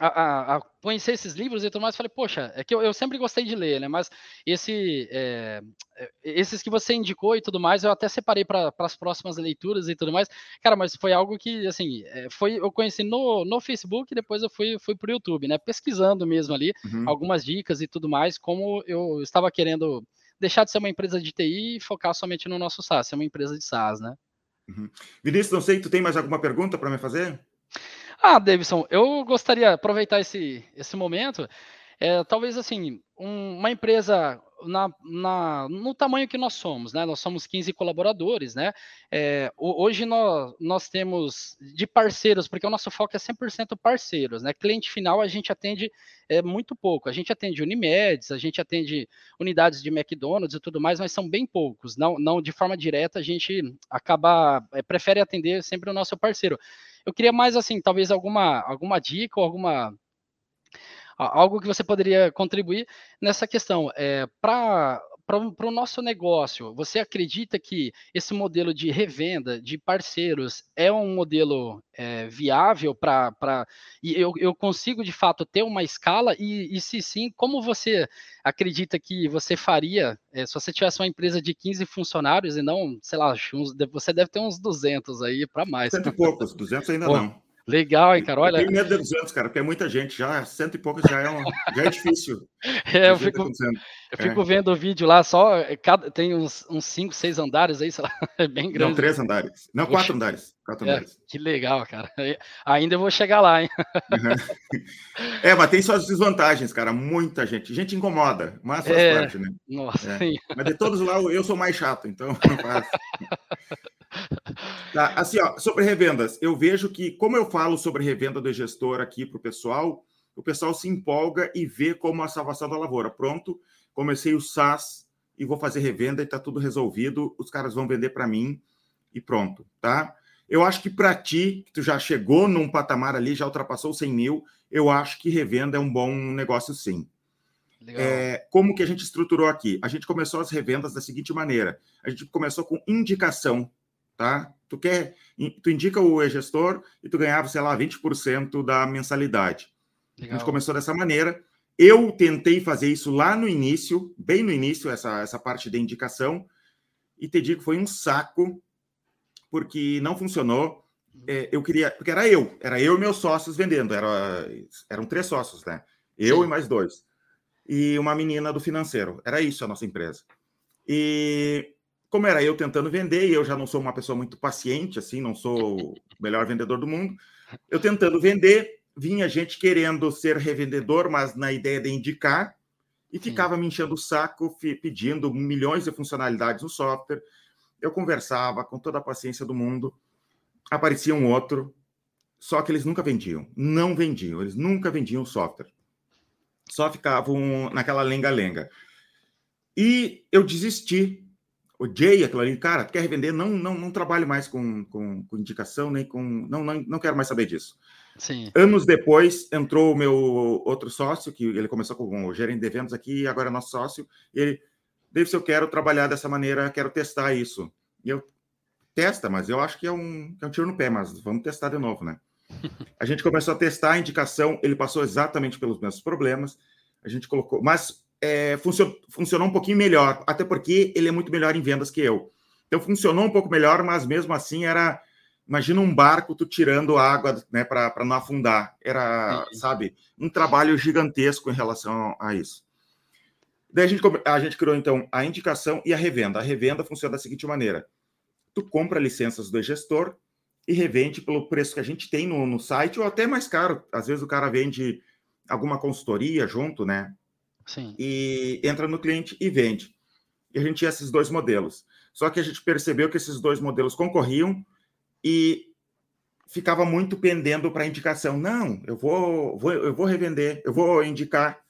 a, a, conhecer esses livros e tudo mais, falei, poxa, é que eu, eu sempre gostei de ler, né? Mas esse, é, esses que você indicou e tudo mais, eu até separei para as próximas leituras e tudo mais. Cara, mas foi algo que, assim, é, foi eu conheci no, no Facebook e depois eu fui, fui para o YouTube, né? Pesquisando mesmo ali uhum. algumas dicas e tudo mais, como eu estava querendo deixar de ser uma empresa de TI e focar somente no nosso SaaS, ser uma empresa de SaaS, né? Uhum. Vinícius, não sei, tu tem mais alguma pergunta para me fazer? Ah, Davidson, eu gostaria de aproveitar esse, esse momento. É, talvez assim, um, uma empresa na, na, no tamanho que nós somos, né? Nós somos 15 colaboradores, né? É, hoje nós, nós temos de parceiros, porque o nosso foco é 100% parceiros, né? Cliente final a gente atende é, muito pouco. A gente atende Unimedes, a gente atende unidades de McDonald's e tudo mais, mas são bem poucos. Não, não de forma direta, a gente acaba, é, prefere atender sempre o nosso parceiro. Eu queria mais assim, talvez alguma, alguma dica ou alguma algo que você poderia contribuir nessa questão. É, Para para o nosso negócio, você acredita que esse modelo de revenda de parceiros é um modelo é, viável para. E eu, eu consigo de fato ter uma escala? E, e se sim, como você acredita que você faria é, se você tivesse uma empresa de 15 funcionários e não, sei lá, uns, você deve ter uns 200 aí para mais. Cento e poucos, 200 ainda não. Legal, hein, cara? Olha. Eu tenho medo de 200, cara, porque é muita gente, já cento e poucos já é, já é difícil. É, eu fico, eu fico é. vendo o vídeo lá, só é, cada, tem uns, uns cinco, seis andares aí, sei lá, é bem grande. Não, três andares. Não, quatro andares. É. Que legal, cara. Ainda vou chegar lá, hein? É, mas tem suas desvantagens, cara. Muita gente. Gente incomoda, mas faz é, parte, né? Nossa. É. Mas de todos lá, eu sou mais chato, então não faço. Tá, assim, ó, sobre revendas, eu vejo que, como eu falo sobre revenda do gestor aqui para o pessoal, o pessoal se empolga e vê como a salvação da lavoura. Pronto, comecei o SaaS e vou fazer revenda e está tudo resolvido. Os caras vão vender para mim e pronto, tá? Eu acho que para ti, que tu já chegou num patamar ali, já ultrapassou 100 mil, eu acho que revenda é um bom negócio sim. É, como que a gente estruturou aqui? A gente começou as revendas da seguinte maneira: a gente começou com indicação, tá? Tu quer, tu indica o e-gestor e tu ganhava, sei lá, 20% da mensalidade. Legal. A gente começou dessa maneira. Eu tentei fazer isso lá no início, bem no início, essa, essa parte de indicação, e te digo, foi um saco, porque não funcionou. É, eu queria, porque era eu, era eu e meus sócios vendendo, era, eram três sócios, né? Eu Sim. e mais dois. E uma menina do financeiro. Era isso a nossa empresa. E como era eu tentando vender, e eu já não sou uma pessoa muito paciente, assim, não sou o melhor vendedor do mundo, eu tentando vender, vinha gente querendo ser revendedor, mas na ideia de indicar, e ficava Sim. me enchendo o saco, pedindo milhões de funcionalidades no software. Eu conversava com toda a paciência do mundo, aparecia um outro, só que eles nunca vendiam, não vendiam, eles nunca vendiam o software. Só ficavam naquela lenga-lenga. E eu desisti odiei aquilo ali, cara, quer revender, não, não, não trabalho mais com, com, com, indicação, nem com. Não, não, não quero mais saber disso. Sim. Anos depois, entrou o meu outro sócio, que ele começou como gerente de eventos aqui, e agora é nosso sócio, e ele, David, se eu quero trabalhar dessa maneira, quero testar isso. E eu, testa, mas eu acho que é um, é um tiro no pé, mas vamos testar de novo, né? A gente começou a testar a indicação, ele passou exatamente pelos mesmos problemas, a gente colocou, mas é, funcionou, funcionou um pouquinho melhor, até porque ele é muito melhor em vendas que eu. Então funcionou um pouco melhor, mas mesmo assim era. Imagina um barco tu tirando água né, para não afundar. Era, Sim. sabe, um trabalho gigantesco em relação a isso. Daí a gente, a gente criou, então, a indicação e a revenda. A revenda funciona da seguinte maneira: tu compra licenças do gestor e revende pelo preço que a gente tem no, no site, ou até mais caro. Às vezes o cara vende alguma consultoria junto, né? Sim. e entra no cliente e vende. E a gente tinha esses dois modelos. Só que a gente percebeu que esses dois modelos concorriam e ficava muito pendendo para indicação. Não, eu vou, vou, eu vou revender, eu vou indicar.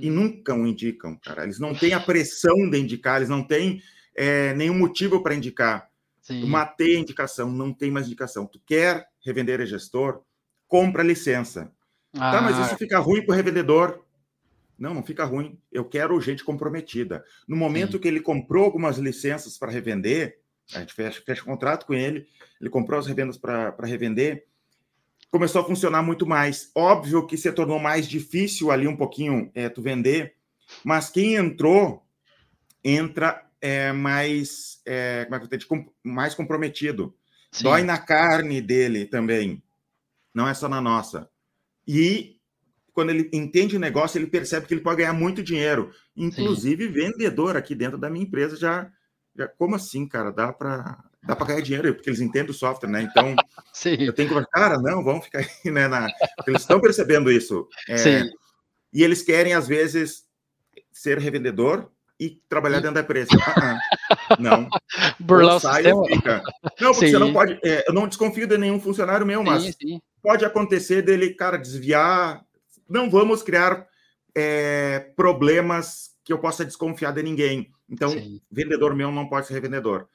E nunca o indicam, cara. Eles não têm a pressão de indicar, eles não têm é, nenhum motivo para indicar. Sim. matei a indicação, não tem mais indicação. Tu quer revender a gestor? Compra a licença. Ah. Tá, mas isso fica ruim para o revendedor. Não, não fica ruim. Eu quero gente comprometida. No momento Sim. que ele comprou algumas licenças para revender, a gente fecha, fecha contrato com ele, ele comprou as revendas para revender, começou a funcionar muito mais. Óbvio que se tornou mais difícil ali um pouquinho é, tu vender, mas quem entrou, entra é, mais, é, como é que eu mais comprometido. Sim. Dói na carne dele também, não é só na nossa. E quando ele entende o negócio, ele percebe que ele pode ganhar muito dinheiro. Inclusive, Sim. vendedor aqui dentro da minha empresa já. já como assim, cara? Dá para dá para ganhar dinheiro, porque eles entendem o software, né? Então, Sim. eu tenho que falar, cara, não, vamos ficar aí, né? Na... Eles estão percebendo isso. É... Sim. E eles querem, às vezes, ser revendedor e trabalhar Sim. dentro da empresa. Uh -uh. Não. Burlar o sistema. Fica. Não, porque Sim. você não pode. É, eu não desconfio de nenhum funcionário meu, mas pode acontecer dele, cara, desviar não vamos criar é, problemas que eu possa desconfiar de ninguém. Então, Sim. vendedor meu não pode ser revendedor.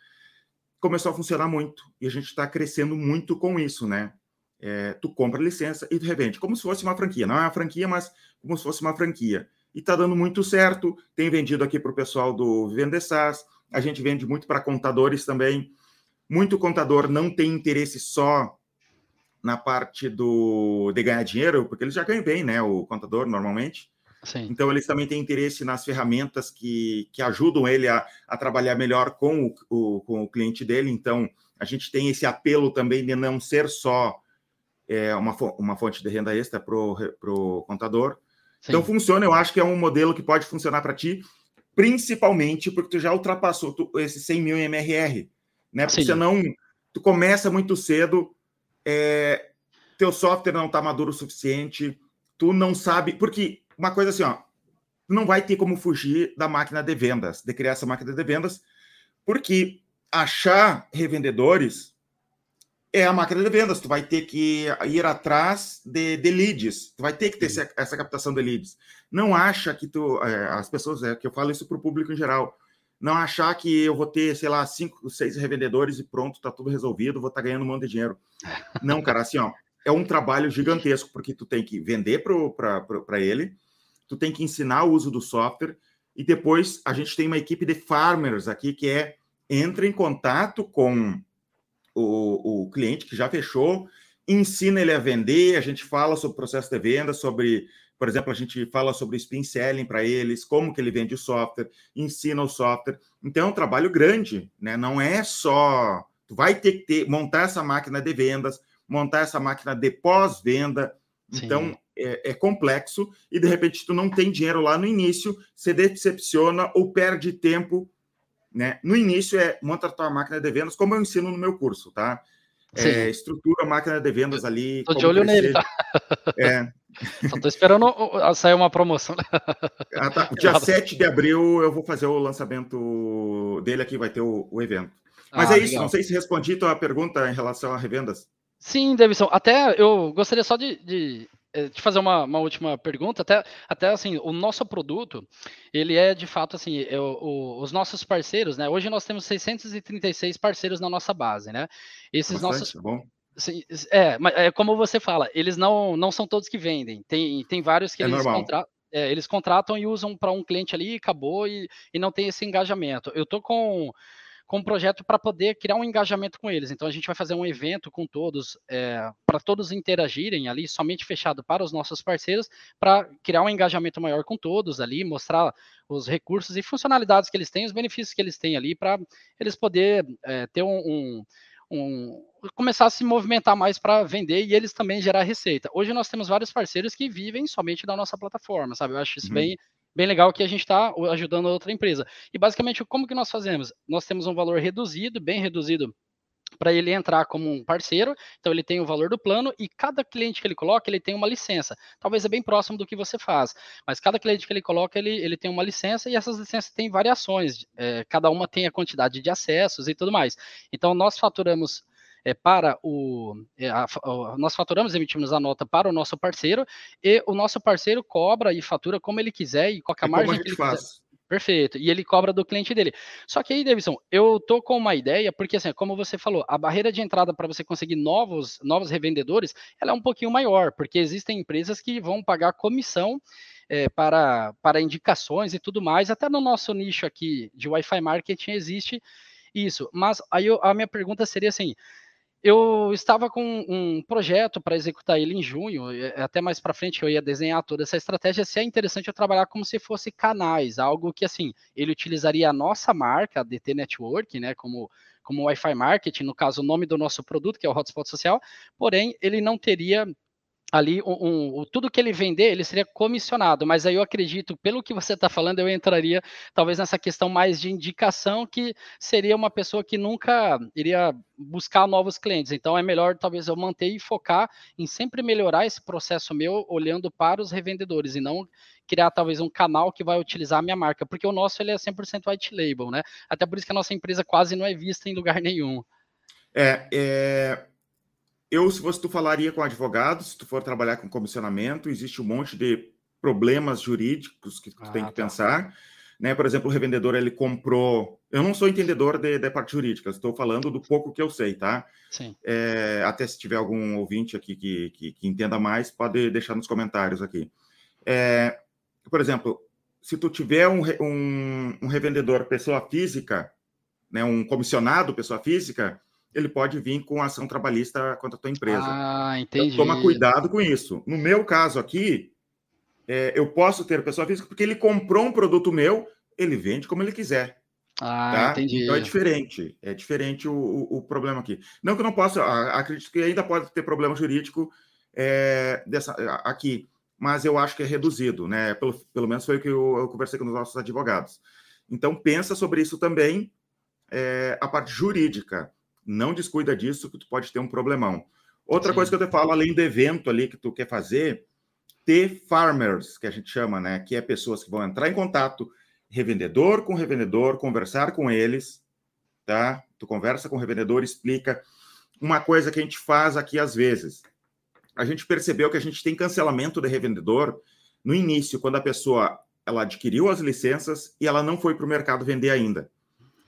Começou a funcionar muito e a gente está crescendo muito com isso, né? É, tu compra licença e tu revende, como se fosse uma franquia. Não é uma franquia, mas como se fosse uma franquia. E está dando muito certo. Tem vendido aqui para o pessoal do Vendessas. A gente vende muito para contadores também. Muito contador não tem interesse só na parte do de ganhar dinheiro, porque eles já ganham bem, né? O contador normalmente. Sim. Então eles também têm interesse nas ferramentas que, que ajudam ele a, a trabalhar melhor com o, o, com o cliente dele. Então a gente tem esse apelo também de não ser só é uma, uma fonte de renda extra para o contador. Sim. Então funciona, eu acho que é um modelo que pode funcionar para ti, principalmente porque tu já ultrapassou tu, esses 100 mil MRR, né? Porque Sim. não tu começa muito cedo, é, teu software não está maduro o suficiente, tu não sabe, porque uma coisa assim, ó, não vai ter como fugir da máquina de vendas, de criar essa máquina de vendas, porque achar revendedores é a máquina de vendas. Tu vai ter que ir atrás de, de leads. Tu vai ter que ter essa, essa, captação de leads. Não acha que tu. É, as pessoas, é que eu falo isso para o público em geral. Não achar que eu vou ter, sei lá, cinco, seis revendedores e pronto, tá tudo resolvido, vou estar tá ganhando um monte de dinheiro. Não, cara, assim, ó, é um trabalho gigantesco, porque tu tem que vender para ele, tu tem que ensinar o uso do software, e depois a gente tem uma equipe de farmers aqui que é entra em contato com o, o cliente que já fechou, ensina ele a vender, a gente fala sobre o processo de venda, sobre, por exemplo, a gente fala sobre o spin selling para eles, como que ele vende o software, ensina o software. Então é um trabalho grande, né? Não é só tu vai ter que ter, montar essa máquina de vendas, montar essa máquina de pós-venda. Então é, é, complexo e de repente tu não tem dinheiro lá no início, se decepciona ou perde tempo né? No início é monta a tua máquina de vendas, como eu ensino no meu curso, tá? É, estrutura a máquina de vendas ali. Tô de olho crescer. nele, tá? É. Só tô esperando sair uma promoção. Ah, tá. Dia 7 de abril eu vou fazer o lançamento dele aqui, vai ter o, o evento. Mas ah, é isso, legal. não sei se respondi tua pergunta em relação a revendas. Sim, Davidson. Até eu gostaria só de, de te fazer uma, uma, última pergunta, até, até assim, o nosso produto, ele é de fato assim, é, o, os nossos parceiros, né? Hoje nós temos 636 parceiros na nossa base, né? Esses Bastante, nossos. Bom. É, é como você fala, eles não, não são todos que vendem. Tem, tem vários que é eles, contra, é, eles contratam e usam para um cliente ali, acabou, e, e não tem esse engajamento. Eu tô com com um projeto para poder criar um engajamento com eles. Então a gente vai fazer um evento com todos, é, para todos interagirem ali, somente fechado para os nossos parceiros, para criar um engajamento maior com todos ali, mostrar os recursos e funcionalidades que eles têm, os benefícios que eles têm ali, para eles poder é, ter um, um um, começar a se movimentar mais para vender e eles também gerar receita. Hoje nós temos vários parceiros que vivem somente da nossa plataforma, sabe? Eu acho isso uhum. bem, bem legal que a gente está ajudando outra empresa. E basicamente, como que nós fazemos? Nós temos um valor reduzido, bem reduzido, para ele entrar como um parceiro, então ele tem o valor do plano e cada cliente que ele coloca, ele tem uma licença. Talvez é bem próximo do que você faz, mas cada cliente que ele coloca, ele, ele tem uma licença e essas licenças têm variações, é, cada uma tem a quantidade de acessos e tudo mais. Então nós faturamos é, para o. É, a, a, nós faturamos, emitimos a nota para o nosso parceiro e o nosso parceiro cobra e fatura como ele quiser e qualquer é margem que ele faz. quiser. Perfeito. E ele cobra do cliente dele. Só que aí, Davidson, eu tô com uma ideia, porque assim, como você falou, a barreira de entrada para você conseguir novos, novos revendedores, ela é um pouquinho maior, porque existem empresas que vão pagar comissão é, para, para indicações e tudo mais. Até no nosso nicho aqui de Wi-Fi marketing existe isso. Mas aí eu, a minha pergunta seria assim: eu estava com um projeto para executar ele em junho, até mais para frente eu ia desenhar toda essa estratégia, se é interessante eu trabalhar como se fosse canais, algo que assim, ele utilizaria a nossa marca, a DT Network, né, como como Wi-Fi Marketing, no caso o nome do nosso produto, que é o Hotspot Social, porém ele não teria ali um, um, tudo que ele vender, ele seria comissionado, mas aí eu acredito, pelo que você está falando, eu entraria talvez nessa questão mais de indicação, que seria uma pessoa que nunca iria buscar novos clientes. Então é melhor talvez eu manter e focar em sempre melhorar esse processo meu, olhando para os revendedores e não criar talvez um canal que vai utilizar a minha marca, porque o nosso ele é 100% white label, né? Até por isso que a nossa empresa quase não é vista em lugar nenhum. É, é eu, se fosse tu falaria com advogado, se tu for trabalhar com comissionamento, existe um monte de problemas jurídicos que tu ah, tem que tá. pensar. Né? Por exemplo, o revendedor ele comprou. Eu não sou entendedor da parte jurídica, estou falando do pouco que eu sei, tá? Sim. É, até se tiver algum ouvinte aqui que, que, que, entenda mais, pode deixar nos comentários aqui. É, por exemplo, se tu tiver um, um, um revendedor pessoa física, né, um comissionado pessoa física, ele pode vir com ação trabalhista contra a tua empresa. Ah, entendi. Então, toma cuidado com isso. No meu caso aqui, é, eu posso ter pessoa física porque ele comprou um produto meu, ele vende como ele quiser. Ah, tá? entendi. Então é diferente, é diferente o, o, o, problema aqui. Não que eu não possa, acredito que ainda pode ter problema jurídico é, dessa, aqui, mas eu acho que é reduzido, né? Pelo, pelo menos foi o que eu, eu conversei com os nossos advogados. Então pensa sobre isso também, é, a parte jurídica. Não descuida disso, que tu pode ter um problemão. Outra Sim. coisa que eu te falo, além do evento ali que tu quer fazer, ter farmers, que a gente chama, né? Que é pessoas que vão entrar em contato, revendedor com revendedor, conversar com eles, tá? Tu conversa com o revendedor, explica uma coisa que a gente faz aqui às vezes. A gente percebeu que a gente tem cancelamento de revendedor no início, quando a pessoa ela adquiriu as licenças e ela não foi para o mercado vender ainda.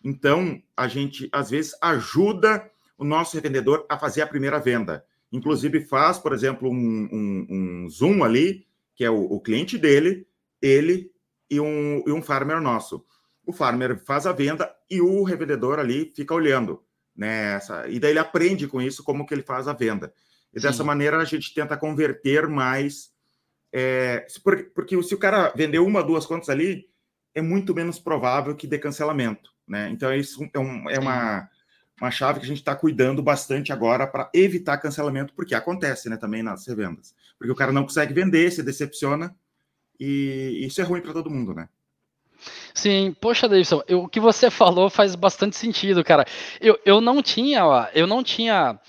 Então, a gente às vezes ajuda o nosso revendedor a fazer a primeira venda. Inclusive, faz, por exemplo, um, um, um Zoom ali, que é o, o, cliente dele, ele e um, e um farmer nosso. O farmer faz a venda e o revendedor ali fica olhando. Nessa, né, e daí ele aprende com isso como que ele faz a venda. E Sim. dessa maneira a gente tenta converter mais. É, porque, porque se o cara vendeu uma, duas contas ali, é muito menos provável que dê cancelamento. Né? Então, isso é, um, é uma uma chave que a gente está cuidando bastante agora para evitar cancelamento, porque acontece né, também nas revendas. Porque o cara não consegue vender, se decepciona, e isso é ruim para todo mundo, né? Sim, poxa, Davidson, eu, o que você falou faz bastante sentido, cara. Eu, eu não tinha, eu não tinha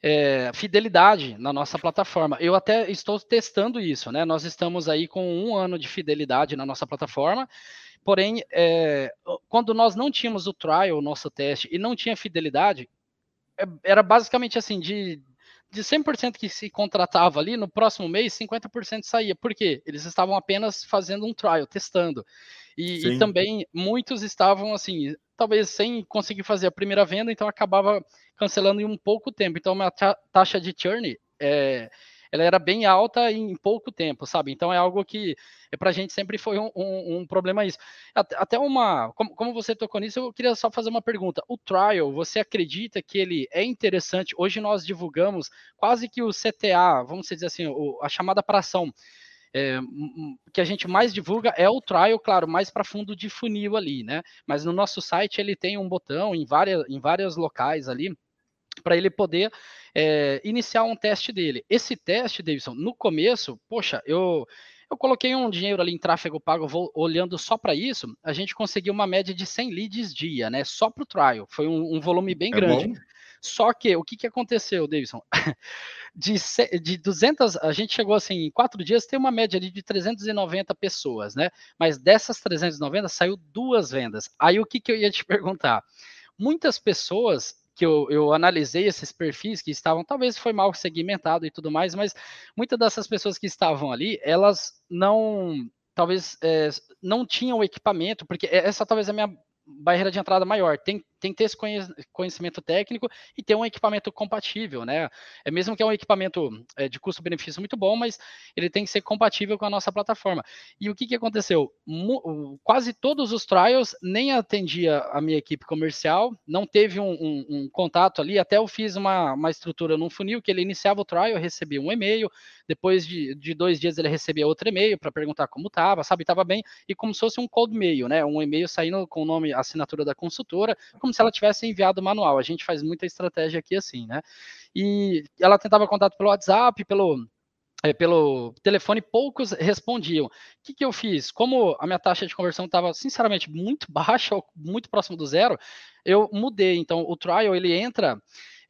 é, fidelidade na nossa plataforma. Eu até estou testando isso, né? Nós estamos aí com um ano de fidelidade na nossa plataforma. Porém, é, quando nós não tínhamos o trial, o nosso teste, e não tinha fidelidade, é, era basicamente assim, de, de 100% que se contratava ali, no próximo mês, 50% saía. Por quê? Eles estavam apenas fazendo um trial, testando. E, e, também muitos estavam assim, talvez sem conseguir fazer a primeira venda, então acabava cancelando em um pouco tempo. Então, a taxa de churn é, ela era bem alta em pouco tempo, sabe? Então é algo que é, para a gente sempre foi um, um, um problema isso. Até uma, como, como, você tocou nisso, eu queria só fazer uma pergunta. O trial, você acredita que ele é interessante? Hoje nós divulgamos quase que o CTA, vamos dizer assim, o, a chamada para ação. É, que a gente mais divulga é o trial, claro, mais para fundo de funil ali, né? Mas no nosso site ele tem um botão em várias, em vários locais ali para ele poder é, iniciar um teste dele. Esse teste, Davidson, no começo, poxa, eu eu coloquei um dinheiro ali em tráfego pago, vou, olhando só para isso, a gente conseguiu uma média de 100 leads dia, né? Só para o trial. Foi um, um, volume bem é grande. Bom. Só que o que, que aconteceu, Davidson? De, de 200, a gente chegou assim, em quatro dias, tem uma média ali de 390 pessoas, né? Mas dessas 390 saiu duas vendas. Aí o que, que eu ia te perguntar? Muitas pessoas que eu, eu analisei esses perfis que estavam, talvez foi mal segmentado e tudo mais, mas muitas dessas pessoas que estavam ali, elas não, talvez é, não tinham equipamento, porque essa talvez é a minha barreira de entrada maior. Tem, tem que ter esse conhecimento técnico e ter um equipamento compatível, né? É mesmo que é um equipamento é, de custo-benefício muito bom, mas ele tem que ser compatível com a nossa plataforma. E o que, que aconteceu? Quase todos os trials nem atendia a minha equipe comercial, não teve um, um, um contato ali. Até eu fiz uma, uma estrutura num funil que ele iniciava o trial, recebia um e-mail, depois de, de dois dias ele recebia outro e-mail para perguntar como estava, sabe, estava bem, e como se fosse um cold mail, né? Um e-mail saindo com o nome, assinatura da consultora, como se ela tivesse enviado manual. A gente faz muita estratégia aqui assim, né? E ela tentava contato pelo WhatsApp, pelo é, pelo telefone, poucos respondiam. O que, que eu fiz? Como a minha taxa de conversão estava, sinceramente, muito baixa, muito próximo do zero, eu mudei. Então, o trial, ele entra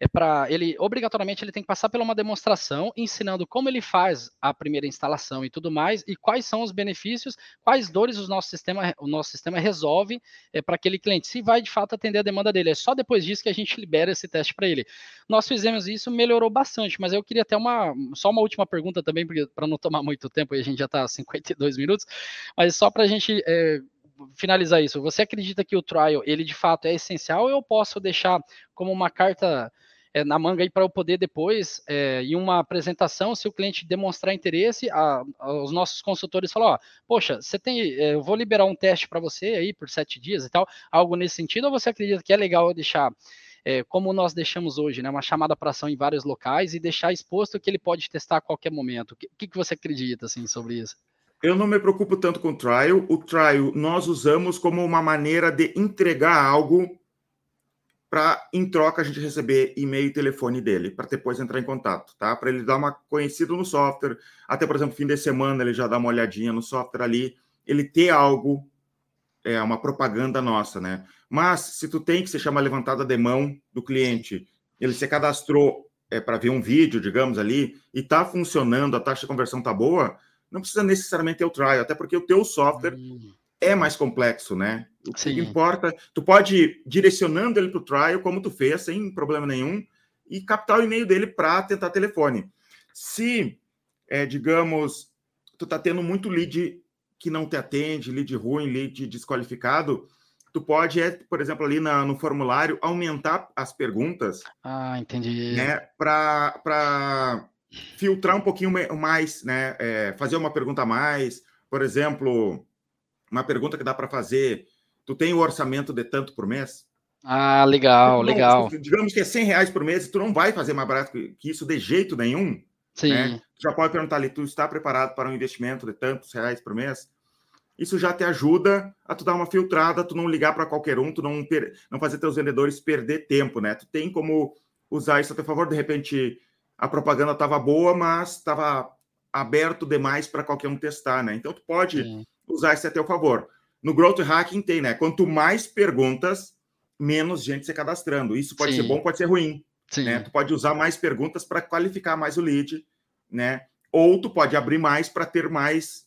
é para ele obrigatoriamente ele tem que passar por uma demonstração ensinando como ele faz a primeira instalação e tudo mais e quais são os benefícios, quais dores o nosso sistema o nosso sistema resolve é, para aquele cliente, se vai de fato atender a demanda dele. É só depois disso que a gente libera esse teste para ele. Nós fizemos isso, melhorou bastante, mas eu queria até uma só uma última pergunta também para não tomar muito tempo, e a gente já está 52 minutos, mas só para a gente é, finalizar isso, você acredita que o trial ele de fato é essencial ou eu posso deixar como uma carta é, na manga aí para eu poder depois, é, em uma apresentação, se o cliente demonstrar interesse, a, os nossos consultores falam, ó, poxa, você tem, é, eu vou liberar um teste para você aí por sete dias e tal, algo nesse sentido, ou você acredita que é legal deixar é, como nós deixamos hoje, né, uma chamada para ação em vários locais e deixar exposto que ele pode testar a qualquer momento. O que, que você acredita assim, sobre isso? Eu não me preocupo tanto com o trial. O trial nós usamos como uma maneira de entregar algo para, em troca, a gente receber e-mail e telefone dele, para depois entrar em contato, tá? Para ele dar uma conhecida no software. Até, por exemplo, fim de semana, ele já dá uma olhadinha no software ali, ele ter algo, é uma propaganda nossa, né? Mas se tu tem que se chama levantada de mão do cliente, ele se cadastrou é, para ver um vídeo, digamos ali, e está funcionando, a taxa de conversão está boa, não precisa necessariamente ter o trial, até porque o teu software hum. É mais complexo, né? O que importa, tu pode ir direcionando ele para o trial, como tu fez, sem problema nenhum, e captar o e-mail dele para tentar telefone. Se, é, digamos, tu tá tendo muito lead que não te atende, lead ruim, lead desqualificado, tu pode, é, por exemplo, ali na, no formulário, aumentar as perguntas. Ah, entendi. Né, para filtrar um pouquinho mais, né? É, fazer uma pergunta a mais. Por exemplo, uma pergunta que dá para fazer: tu tem o orçamento de tanto por mês? Ah, legal, não, legal. Digamos que é 100 reais por mês, tu não vai fazer mais barato que isso de jeito nenhum. Sim. Né? Tu já pode perguntar ali: tu está preparado para um investimento de tantos reais por mês? Isso já te ajuda a tu dar uma filtrada, tu não ligar para qualquer um, tu não, não fazer teus vendedores perder tempo, né? Tu tem como usar isso a teu favor, de repente a propaganda estava boa, mas estava aberto demais para qualquer um testar, né? Então tu pode Sim. Usar isso a teu favor. No Growth Hacking tem, né? Quanto mais perguntas, menos gente se cadastrando. Isso pode Sim. ser bom, pode ser ruim. Sim. Né? Tu pode usar mais perguntas para qualificar mais o lead, né? Ou tu pode abrir mais para ter mais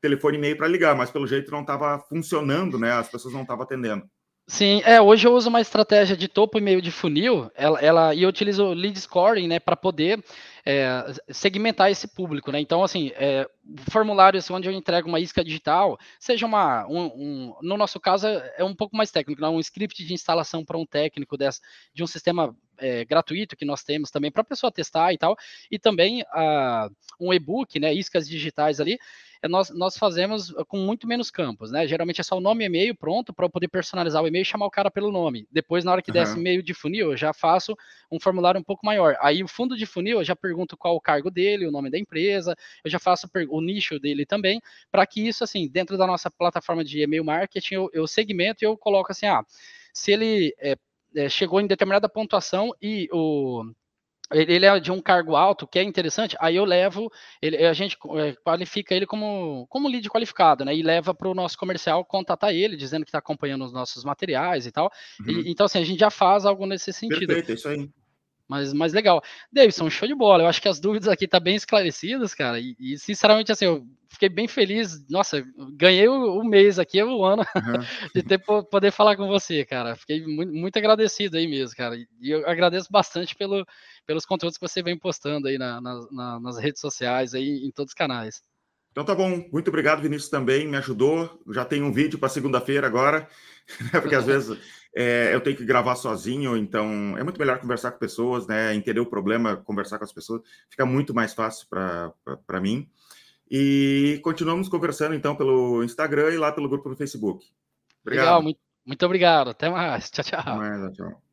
telefone e e-mail para ligar, mas pelo jeito não estava funcionando, né? As pessoas não estavam atendendo. Sim, é, hoje eu uso uma estratégia de topo e meio de funil, ela, ela e eu utilizo lead scoring, né, para poder é, segmentar esse público, né? Então, assim, é, formulários onde eu entrego uma isca digital, seja uma, um, um, no nosso caso é um pouco mais técnico, né? um script de instalação para um técnico dessa, de um sistema é, gratuito que nós temos também para a pessoa testar e tal, e também uh, um e-book, né, iscas digitais ali, é, nós, nós fazemos com muito menos campos, né? Geralmente é só o nome e e-mail pronto para eu poder personalizar o e-mail e chamar o cara pelo nome. Depois, na hora que uhum. desce e-mail de funil, eu já faço um formulário um pouco maior. Aí o fundo de funil, eu já pergunto qual o cargo dele, o nome da empresa, eu já faço o nicho dele também, para que isso, assim, dentro da nossa plataforma de e-mail marketing, eu, eu segmento e eu coloco assim, ah, se ele é, é, chegou em determinada pontuação e o ele é de um cargo alto, que é interessante, aí eu levo, ele, a gente é, qualifica ele como, como lead qualificado, né? E leva para o nosso comercial contatar ele, dizendo que está acompanhando os nossos materiais e tal. Uhum. E, então, assim, a gente já faz algo nesse sentido. Perfeito, é isso aí. Mas, mas legal. Davidson, show de bola. Eu acho que as dúvidas aqui estão tá bem esclarecidas, cara. E, e, sinceramente, assim, eu fiquei bem feliz. Nossa, ganhei o, o mês aqui, o ano, uhum. de ter, poder falar com você, cara. Fiquei muito, muito agradecido aí mesmo, cara. E eu agradeço bastante pelo, pelos conteúdos que você vem postando aí na, na, na, nas redes sociais, aí em todos os canais. Então tá bom. Muito obrigado, Vinícius, também. Me ajudou. Já tem um vídeo para segunda-feira agora, né? porque às vezes é, eu tenho que gravar sozinho, então é muito melhor conversar com pessoas, né? Entender o problema, conversar com as pessoas, fica muito mais fácil para mim. E continuamos conversando então pelo Instagram e lá pelo grupo do Facebook. Obrigado. Legal, muito, muito obrigado. Até mais. Tchau, tchau. Até mais, tchau.